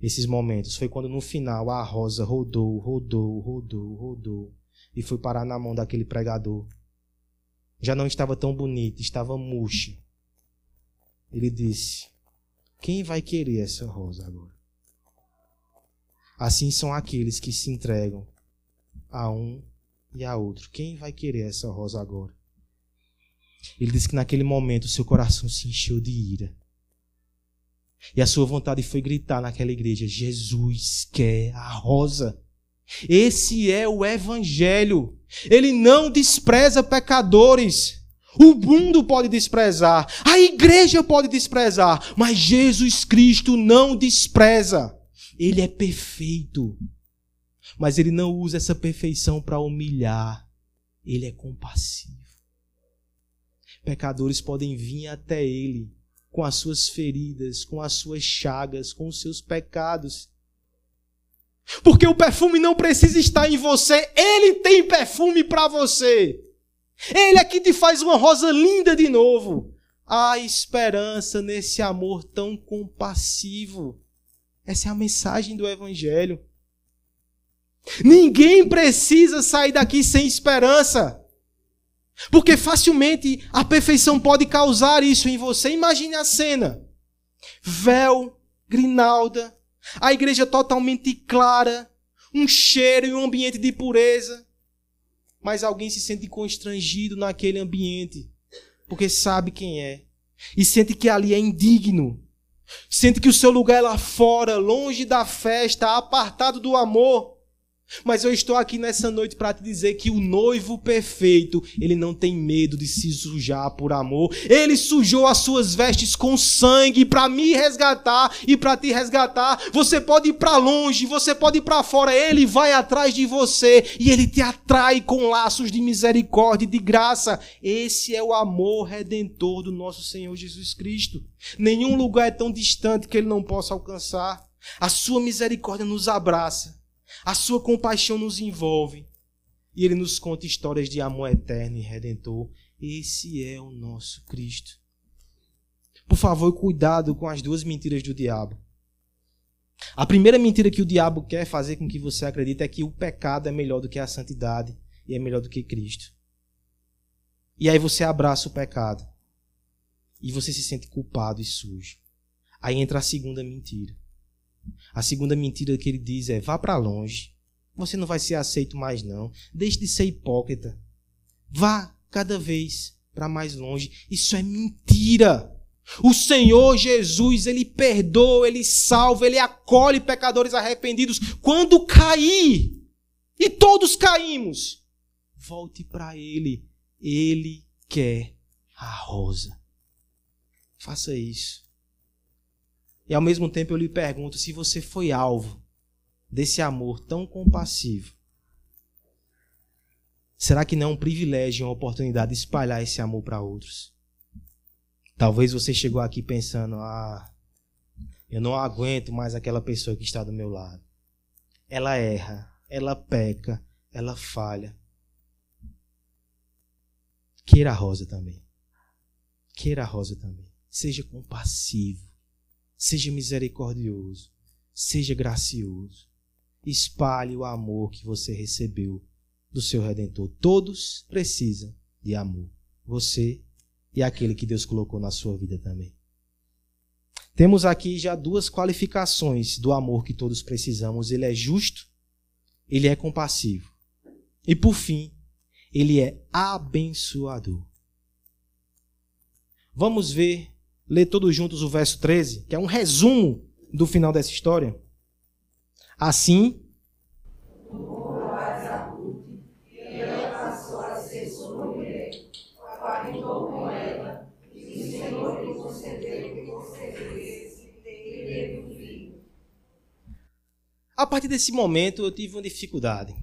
esses momentos. Foi quando no final a rosa rodou, rodou, rodou, rodou e foi parar na mão daquele pregador. Já não estava tão bonita, estava murcha. Ele disse: Quem vai querer essa rosa agora? Assim são aqueles que se entregam a um e a outro. Quem vai querer essa rosa agora? Ele disse que naquele momento seu coração se encheu de ira. E a sua vontade foi gritar naquela igreja: Jesus quer a rosa. Esse é o Evangelho. Ele não despreza pecadores. O mundo pode desprezar, a igreja pode desprezar, mas Jesus Cristo não despreza. Ele é perfeito. Mas ele não usa essa perfeição para humilhar. Ele é compassivo. Pecadores podem vir até ele com as suas feridas, com as suas chagas, com os seus pecados. Porque o perfume não precisa estar em você, ele tem perfume para você. Ele é que te faz uma rosa linda de novo. Há esperança nesse amor tão compassivo. Essa é a mensagem do Evangelho. Ninguém precisa sair daqui sem esperança. Porque facilmente a perfeição pode causar isso em você. Imagine a cena: véu, grinalda, a igreja totalmente clara, um cheiro e um ambiente de pureza. Mas alguém se sente constrangido naquele ambiente, porque sabe quem é, e sente que ali é indigno. Sente que o seu lugar é lá fora, longe da festa, apartado do amor. Mas eu estou aqui nessa noite para te dizer que o noivo perfeito, ele não tem medo de se sujar por amor. Ele sujou as suas vestes com sangue para me resgatar e para te resgatar. Você pode ir para longe, você pode ir para fora, ele vai atrás de você e ele te atrai com laços de misericórdia e de graça. Esse é o amor redentor do nosso Senhor Jesus Cristo. Nenhum lugar é tão distante que ele não possa alcançar. A sua misericórdia nos abraça a sua compaixão nos envolve. E ele nos conta histórias de amor eterno e redentor. Esse é o nosso Cristo. Por favor, cuidado com as duas mentiras do diabo. A primeira mentira que o diabo quer fazer com que você acredite é que o pecado é melhor do que a santidade e é melhor do que Cristo. E aí você abraça o pecado. E você se sente culpado e sujo. Aí entra a segunda mentira. A segunda mentira que ele diz é: vá para longe. Você não vai ser aceito mais, não. Deixe de ser hipócrita. Vá cada vez para mais longe. Isso é mentira. O Senhor Jesus, ele perdoa, ele salva, ele acolhe pecadores arrependidos quando cair. E todos caímos. Volte para ele. Ele quer a rosa. Faça isso. E ao mesmo tempo eu lhe pergunto se você foi alvo desse amor tão compassivo. Será que não é um privilégio uma oportunidade de espalhar esse amor para outros? Talvez você chegou aqui pensando: ah, eu não aguento mais aquela pessoa que está do meu lado. Ela erra, ela peca, ela falha. Queira a rosa também. Queira a rosa também. Seja compassivo. Seja misericordioso. Seja gracioso. Espalhe o amor que você recebeu do seu redentor. Todos precisam de amor. Você e aquele que Deus colocou na sua vida também. Temos aqui já duas qualificações do amor que todos precisamos. Ele é justo, ele é compassivo. E por fim, ele é abençoador. Vamos ver ler todos juntos o verso 13, que é um resumo do final dessa história. Assim, A partir desse momento eu tive uma dificuldade.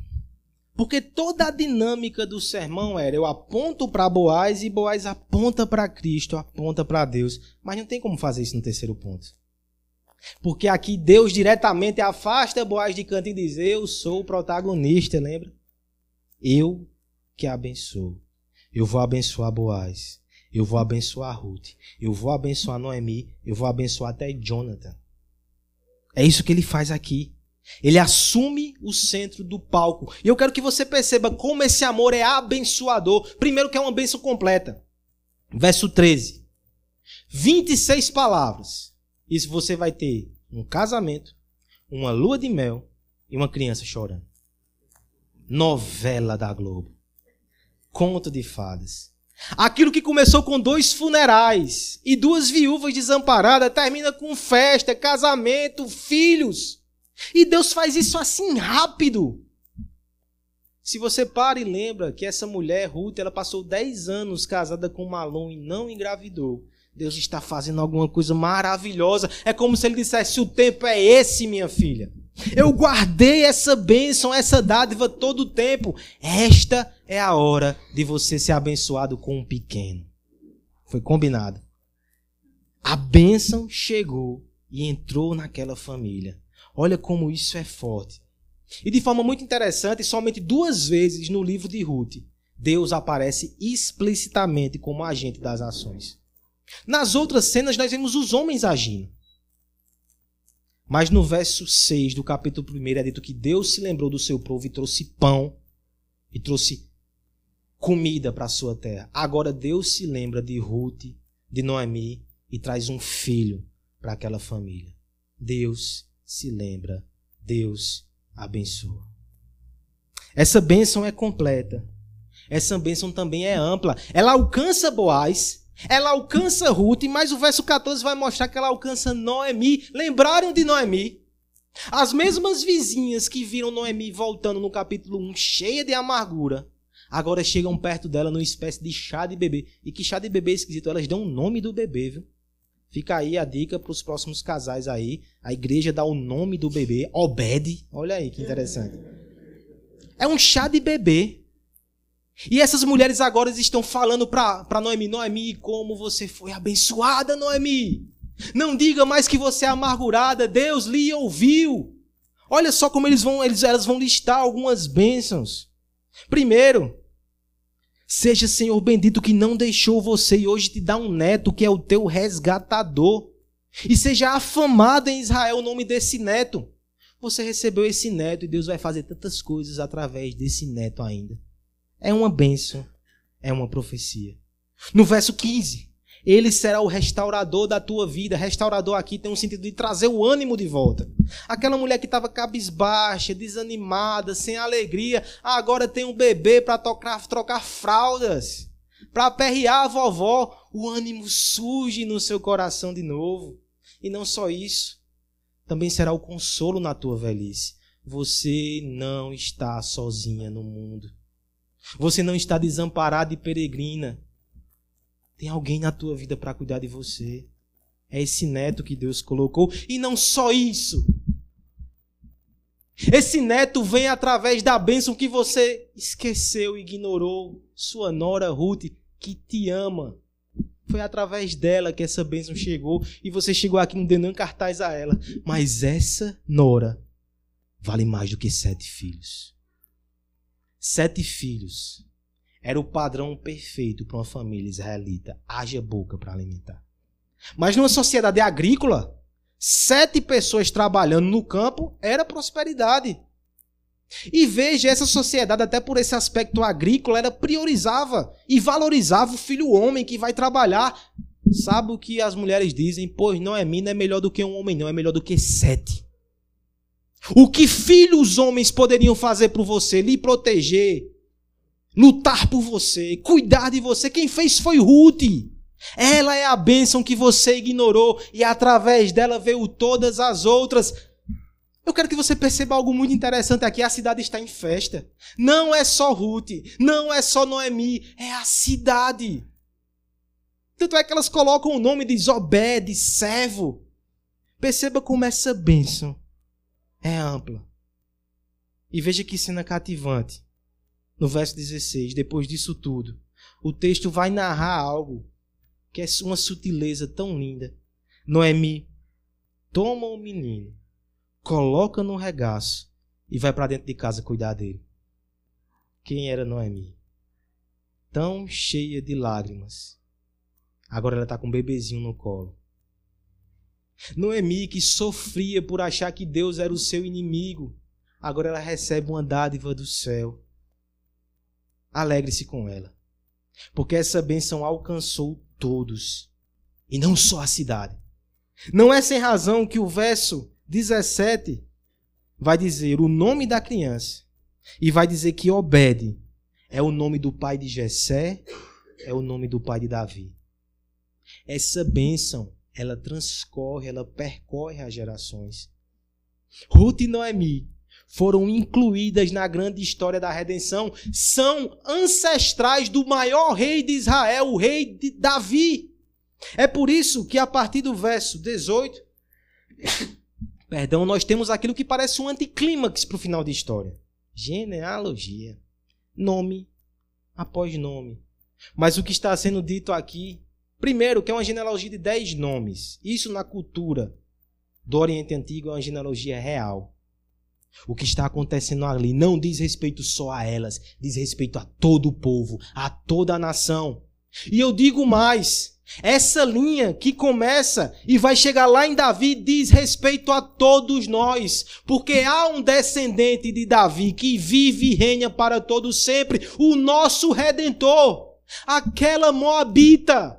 Porque toda a dinâmica do sermão era: eu aponto para Boaz e Boaz aponta para Cristo, aponta para Deus. Mas não tem como fazer isso no terceiro ponto. Porque aqui Deus diretamente afasta Boaz de canto e diz: Eu sou o protagonista, lembra? Eu que abençoo. Eu vou abençoar Boaz. Eu vou abençoar Ruth. Eu vou abençoar Noemi. Eu vou abençoar até Jonathan. É isso que ele faz aqui. Ele assume o centro do palco. E eu quero que você perceba como esse amor é abençoador. Primeiro, que é uma bênção completa. Verso 13: 26 palavras. Isso você vai ter um casamento, uma lua de mel e uma criança chorando. novela da Globo. Conto de fadas. Aquilo que começou com dois funerais e duas viúvas desamparadas termina com festa, casamento, filhos. E Deus faz isso assim rápido. Se você para e lembra que essa mulher, Ruth, ela passou 10 anos casada com Malom e não engravidou. Deus está fazendo alguma coisa maravilhosa. É como se ele dissesse: o tempo é esse, minha filha. Eu guardei essa bênção, essa dádiva todo o tempo. Esta é a hora de você ser abençoado com um pequeno. Foi combinado. A bênção chegou e entrou naquela família. Olha como isso é forte. E de forma muito interessante, somente duas vezes no livro de Ruth, Deus aparece explicitamente como agente das ações. Nas outras cenas, nós vemos os homens agindo. Mas no verso 6 do capítulo 1 é dito que Deus se lembrou do seu povo e trouxe pão e trouxe comida para a sua terra. Agora Deus se lembra de Ruth, de Noemi e traz um filho para aquela família. Deus se lembra, Deus abençoa. Essa bênção é completa. Essa bênção também é ampla. Ela alcança Boaz ela alcança Ruth, mas o verso 14 vai mostrar que ela alcança Noemi. Lembraram de Noemi? As mesmas vizinhas que viram Noemi voltando no capítulo 1, cheia de amargura, agora chegam perto dela numa espécie de chá de bebê. E que chá de bebê esquisito, elas dão o nome do bebê, viu? Fica aí a dica para os próximos casais aí. A igreja dá o nome do bebê, Obed. Olha aí que interessante. É um chá de bebê. E essas mulheres agora estão falando para Noemi: Noemi, como você foi abençoada, Noemi. Não diga mais que você é amargurada, Deus lhe ouviu. Olha só como eles vão, eles, elas vão listar algumas bênçãos. Primeiro, seja Senhor bendito que não deixou você e hoje te dá um neto que é o teu resgatador. E seja afamado em Israel o nome desse neto. Você recebeu esse neto e Deus vai fazer tantas coisas através desse neto ainda. É uma bênção, é uma profecia. No verso 15, ele será o restaurador da tua vida. Restaurador aqui tem um sentido de trazer o ânimo de volta. Aquela mulher que estava cabisbaixa, desanimada, sem alegria, agora tem um bebê para trocar fraldas, para aperrear a vovó. O ânimo surge no seu coração de novo. E não só isso, também será o consolo na tua velhice. Você não está sozinha no mundo. Você não está desamparado e peregrina. Tem alguém na tua vida para cuidar de você. É esse neto que Deus colocou. E não só isso. Esse neto vem através da bênção que você esqueceu, ignorou. Sua nora Ruth, que te ama. Foi através dela que essa bênção chegou. E você chegou aqui não deu nem cartaz a ela. Mas essa nora vale mais do que sete filhos sete filhos. Era o padrão perfeito para uma família israelita. Haja boca para alimentar. Mas numa sociedade agrícola, sete pessoas trabalhando no campo era prosperidade. E veja, essa sociedade, até por esse aspecto agrícola, ela priorizava e valorizava o filho homem que vai trabalhar. Sabe o que as mulheres dizem? Pois não é mim, não é melhor do que um homem, não, é melhor do que sete. O que filhos homens poderiam fazer por você? Lhe proteger, lutar por você, cuidar de você. Quem fez foi Ruth. Ela é a bênção que você ignorou e através dela veio todas as outras. Eu quero que você perceba algo muito interessante aqui. A cidade está em festa. Não é só Ruth, não é só Noemi, é a cidade. Tanto é que elas colocam o nome de Zobé, de servo. Perceba como essa bênção é ampla. E veja que cena cativante. No verso 16, depois disso tudo, o texto vai narrar algo que é uma sutileza tão linda. Noemi toma o menino, coloca no regaço e vai para dentro de casa cuidar dele. Quem era Noemi? Tão cheia de lágrimas. Agora ela está com um bebezinho no colo. Noemi, que sofria por achar que Deus era o seu inimigo, agora ela recebe uma dádiva do céu. Alegre-se com ela, porque essa bênção alcançou todos, e não só a cidade. Não é sem razão que o verso 17 vai dizer: o nome da criança e vai dizer que Obed é o nome do pai de Jessé, é o nome do pai de Davi. Essa bênção, ela transcorre, ela percorre as gerações. Ruth e Noemi foram incluídas na grande história da redenção, são ancestrais do maior rei de Israel, o rei Davi. É por isso que a partir do verso 18, perdão, nós temos aquilo que parece um anticlímax para o final da história. Genealogia. Nome após nome. Mas o que está sendo dito aqui, primeiro, que é uma genealogia de dez nomes. Isso na cultura do Oriente Antigo é uma genealogia real. O que está acontecendo ali não diz respeito só a elas, diz respeito a todo o povo, a toda a nação. E eu digo mais: essa linha que começa e vai chegar lá em Davi diz respeito a todos nós, porque há um descendente de Davi que vive e reina para todo sempre, o nosso redentor, aquela moabita,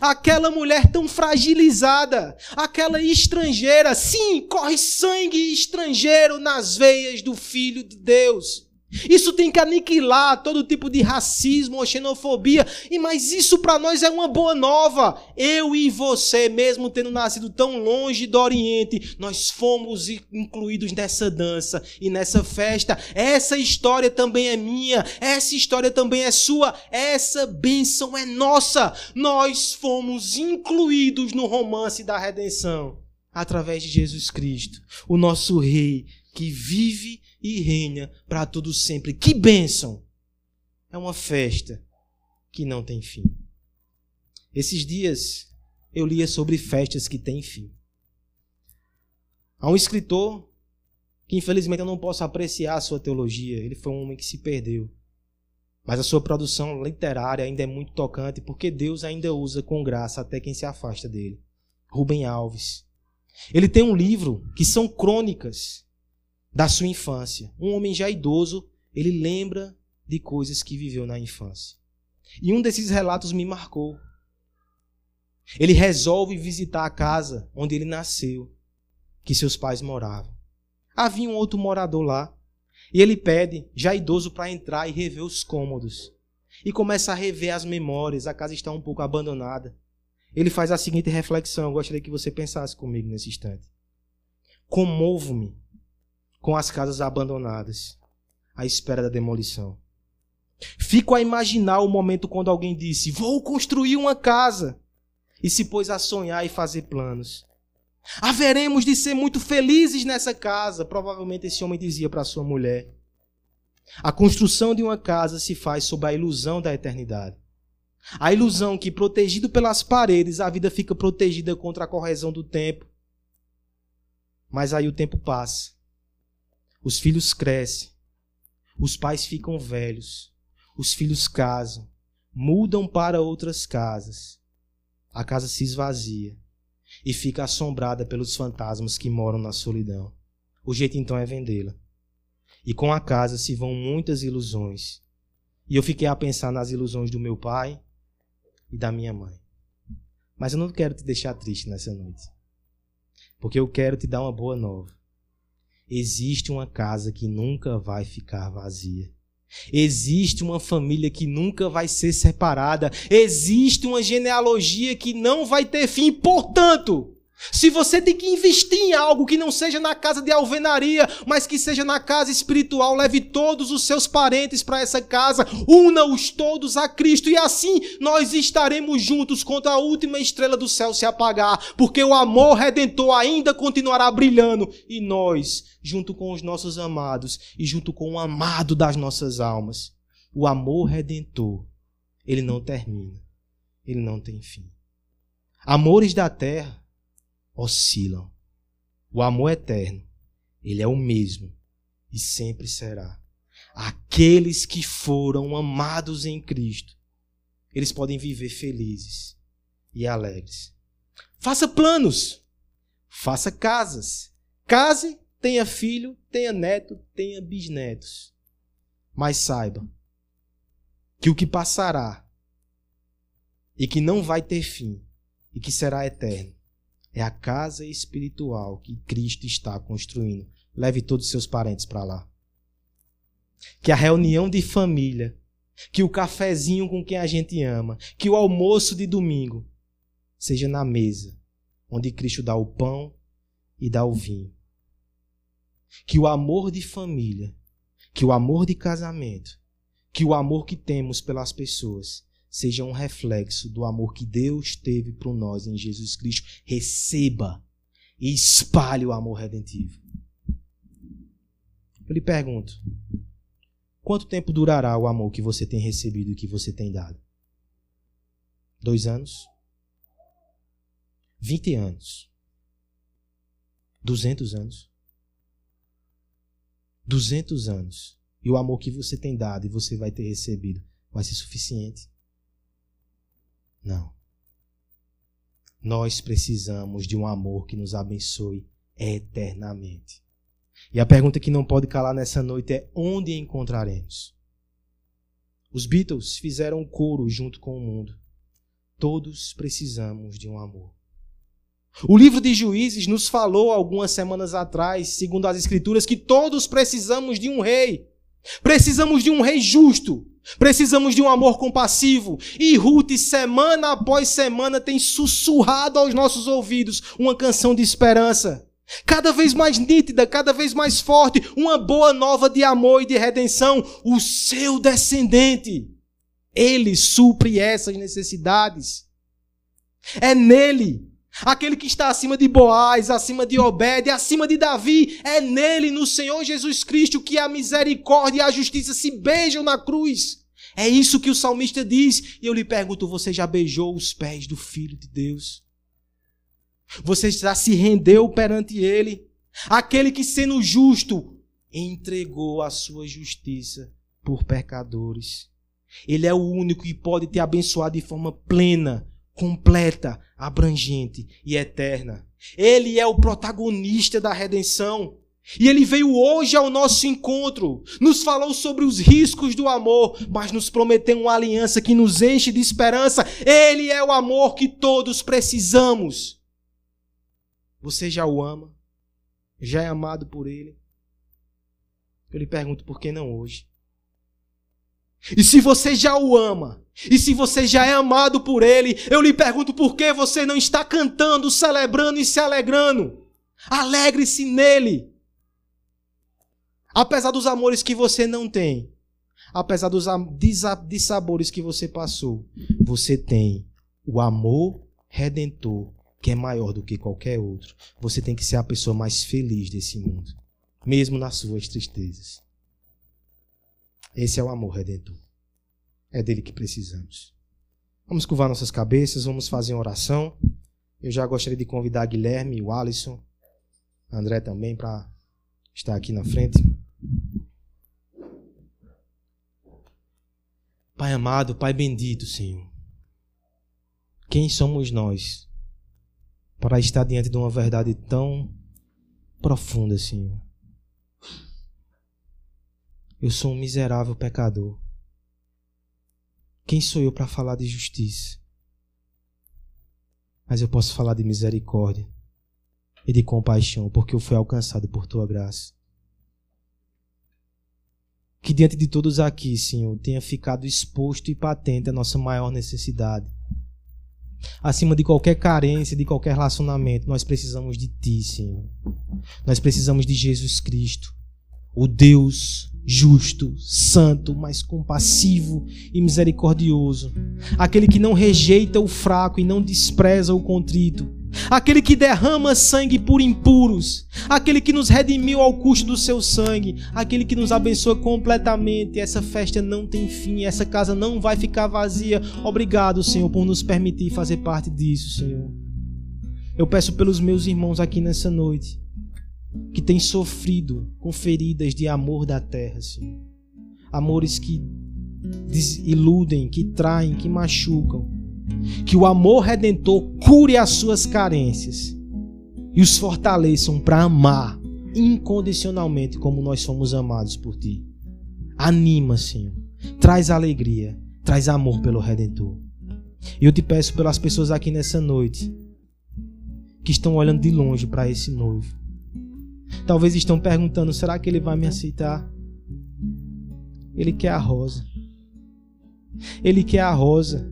aquela mulher tão fragilizada, aquela estrangeira, sim, corre sangue estrangeiro nas veias do filho de Deus. Isso tem que aniquilar todo tipo de racismo ou xenofobia. E mas isso para nós é uma boa nova. Eu e você, mesmo tendo nascido tão longe do Oriente, nós fomos incluídos nessa dança e nessa festa. Essa história também é minha. Essa história também é sua. Essa bênção é nossa. Nós fomos incluídos no romance da redenção através de Jesus Cristo, o nosso rei que vive e reina para todo sempre. Que bênção! É uma festa que não tem fim. Esses dias eu lia sobre festas que têm fim. Há um escritor que infelizmente eu não posso apreciar a sua teologia, ele foi um homem que se perdeu. Mas a sua produção literária ainda é muito tocante porque Deus ainda usa com graça até quem se afasta dele. Rubem Alves. Ele tem um livro que são crônicas da sua infância. Um homem já idoso, ele lembra de coisas que viveu na infância. E um desses relatos me marcou. Ele resolve visitar a casa onde ele nasceu, que seus pais moravam. Havia um outro morador lá, e ele pede, já idoso, para entrar e rever os cômodos. E começa a rever as memórias, a casa está um pouco abandonada. Ele faz a seguinte reflexão, eu gostaria que você pensasse comigo nesse instante. Comovo-me com as casas abandonadas, à espera da demolição. Fico a imaginar o momento quando alguém disse: Vou construir uma casa, e se pôs a sonhar e fazer planos. Haveremos de ser muito felizes nessa casa, provavelmente esse homem dizia para sua mulher. A construção de uma casa se faz sob a ilusão da eternidade. A ilusão que, protegido pelas paredes, a vida fica protegida contra a correção do tempo. Mas aí o tempo passa os filhos crescem, os pais ficam velhos, os filhos casam, mudam para outras casas. A casa se esvazia e fica assombrada pelos fantasmas que moram na solidão. O jeito então é vendê-la. E com a casa se vão muitas ilusões. E eu fiquei a pensar nas ilusões do meu pai e da minha mãe. Mas eu não quero te deixar triste nessa noite. Porque eu quero te dar uma boa nova existe uma casa que nunca vai ficar vazia. Existe uma família que nunca vai ser separada. Existe uma genealogia que não vai ter fim. Portanto, se você tem que investir em algo que não seja na casa de alvenaria, mas que seja na casa espiritual, leve todos os seus parentes para essa casa, una-os todos a Cristo e assim nós estaremos juntos quando a última estrela do céu se apagar, porque o amor redentor ainda continuará brilhando e nós, junto com os nossos amados e junto com o amado das nossas almas, o amor redentor, ele não termina, ele não tem fim. Amores da terra oscilam. O amor eterno, ele é o mesmo e sempre será. Aqueles que foram amados em Cristo, eles podem viver felizes e alegres. Faça planos, faça casas. Case, tenha filho, tenha neto, tenha bisnetos. Mas saiba que o que passará e que não vai ter fim e que será eterno é a casa espiritual que Cristo está construindo. Leve todos os seus parentes para lá. que a reunião de família, que o cafezinho com quem a gente ama, que o almoço de domingo seja na mesa, onde Cristo dá o pão e dá o vinho. Que o amor de família, que o amor de casamento, que o amor que temos pelas pessoas seja um reflexo do amor que Deus teve por nós em Jesus Cristo. Receba e espalhe o amor redentivo. Eu lhe pergunto: quanto tempo durará o amor que você tem recebido e que você tem dado? Dois anos? Vinte anos? Duzentos anos? Duzentos anos. E o amor que você tem dado e você vai ter recebido vai ser suficiente? Não. Nós precisamos de um amor que nos abençoe eternamente. E a pergunta que não pode calar nessa noite é: onde encontraremos? Os Beatles fizeram coro junto com o mundo. Todos precisamos de um amor. O livro de Juízes nos falou algumas semanas atrás, segundo as Escrituras, que todos precisamos de um rei. Precisamos de um rei justo. Precisamos de um amor compassivo. E Ruth, semana após semana, tem sussurrado aos nossos ouvidos uma canção de esperança. Cada vez mais nítida, cada vez mais forte, uma boa nova de amor e de redenção. O seu descendente. Ele supre essas necessidades. É nele Aquele que está acima de Boaz, acima de Obed, acima de Davi, é nele, no Senhor Jesus Cristo, que a misericórdia e a justiça se beijam na cruz. É isso que o salmista diz. E eu lhe pergunto: você já beijou os pés do Filho de Deus? Você já se rendeu perante ele? Aquele que, sendo justo, entregou a sua justiça por pecadores. Ele é o único que pode te abençoar de forma plena completa, abrangente e eterna. Ele é o protagonista da redenção. E ele veio hoje ao nosso encontro, nos falou sobre os riscos do amor, mas nos prometeu uma aliança que nos enche de esperança. Ele é o amor que todos precisamos. Você já o ama? Já é amado por ele? Eu lhe pergunto por que não hoje? E se você já o ama, e se você já é amado por ele, eu lhe pergunto por que você não está cantando, celebrando e se alegrando. Alegre-se nele. Apesar dos amores que você não tem, apesar dos dissabores que você passou, você tem o amor redentor que é maior do que qualquer outro. Você tem que ser a pessoa mais feliz desse mundo, mesmo nas suas tristezas. Esse é o amor redentor. É dele que precisamos. Vamos curvar nossas cabeças, vamos fazer uma oração. Eu já gostaria de convidar Guilherme, o Alisson, André também para estar aqui na frente. Pai amado, Pai bendito, Senhor. Quem somos nós para estar diante de uma verdade tão profunda, Senhor? Eu sou um miserável pecador. Quem sou eu para falar de justiça? Mas eu posso falar de misericórdia e de compaixão, porque eu fui alcançado por tua graça. Que diante de todos aqui, Senhor, tenha ficado exposto e patente a nossa maior necessidade. Acima de qualquer carência, de qualquer relacionamento, nós precisamos de Ti, Senhor. Nós precisamos de Jesus Cristo, o Deus justo, santo, mas compassivo e misericordioso, aquele que não rejeita o fraco e não despreza o contrito, aquele que derrama sangue por impuros, aquele que nos redimiu ao custo do seu sangue, aquele que nos abençoa completamente. Essa festa não tem fim, essa casa não vai ficar vazia. Obrigado, Senhor, por nos permitir fazer parte disso, Senhor. Eu peço pelos meus irmãos aqui nessa noite que tem sofrido com feridas de amor da terra, Senhor. Amores que iludem, que traem, que machucam. Que o amor redentor cure as suas carências e os fortaleçam para amar incondicionalmente como nós somos amados por ti. Anima, Senhor. Traz alegria, traz amor pelo redentor. E eu te peço pelas pessoas aqui nessa noite que estão olhando de longe para esse noivo Talvez estão perguntando: será que ele vai me aceitar? Ele quer a rosa. Ele quer a rosa.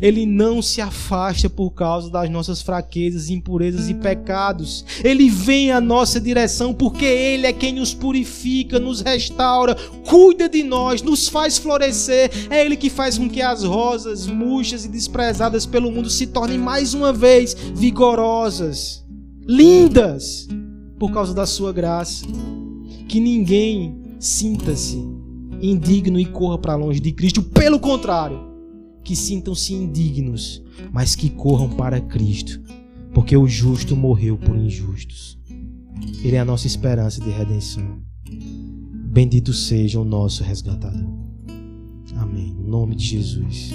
Ele não se afasta por causa das nossas fraquezas, impurezas e pecados. Ele vem à nossa direção porque Ele é quem nos purifica, nos restaura, cuida de nós, nos faz florescer. É Ele que faz com que as rosas murchas e desprezadas pelo mundo se tornem mais uma vez vigorosas, lindas, por causa da Sua graça. Que ninguém sinta-se indigno e corra para longe de Cristo. Pelo contrário que sintam-se indignos, mas que corram para Cristo, porque o justo morreu por injustos. Ele é a nossa esperança de redenção. Bendito seja o nosso resgatador. Amém. Em nome de Jesus.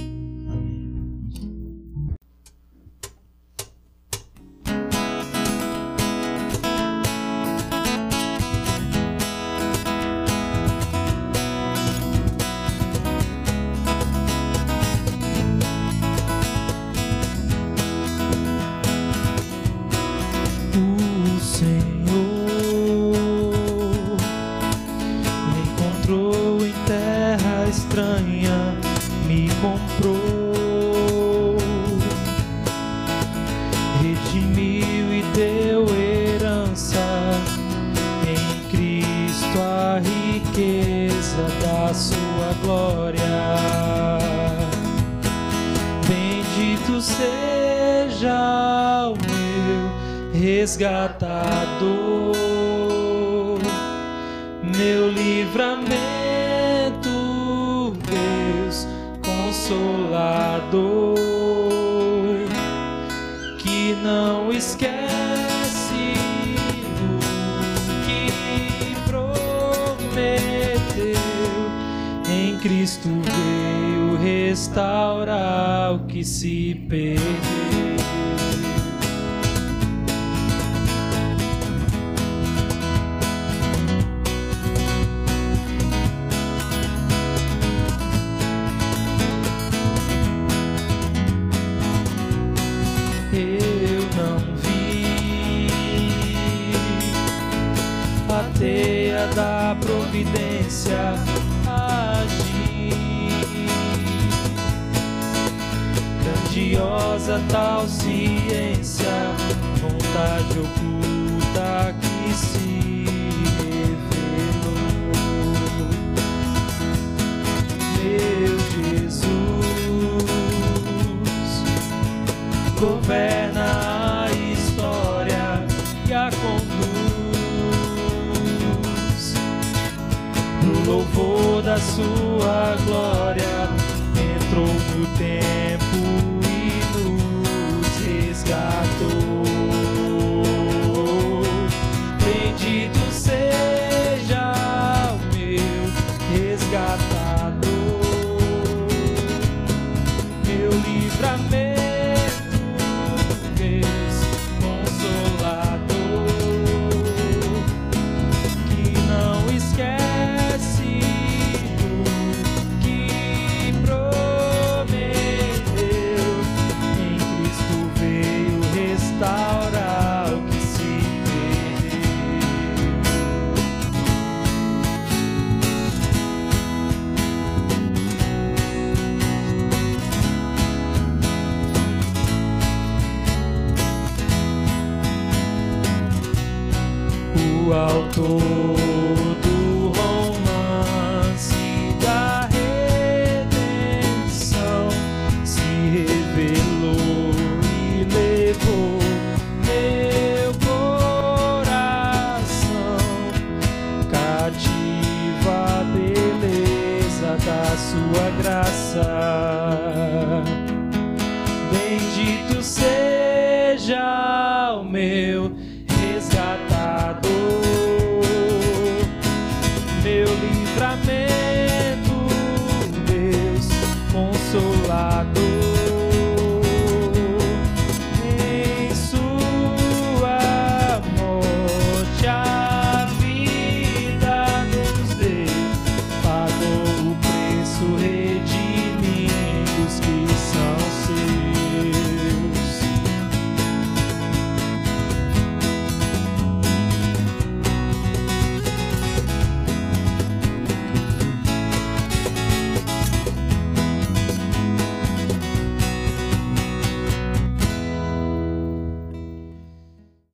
Livramento, Deus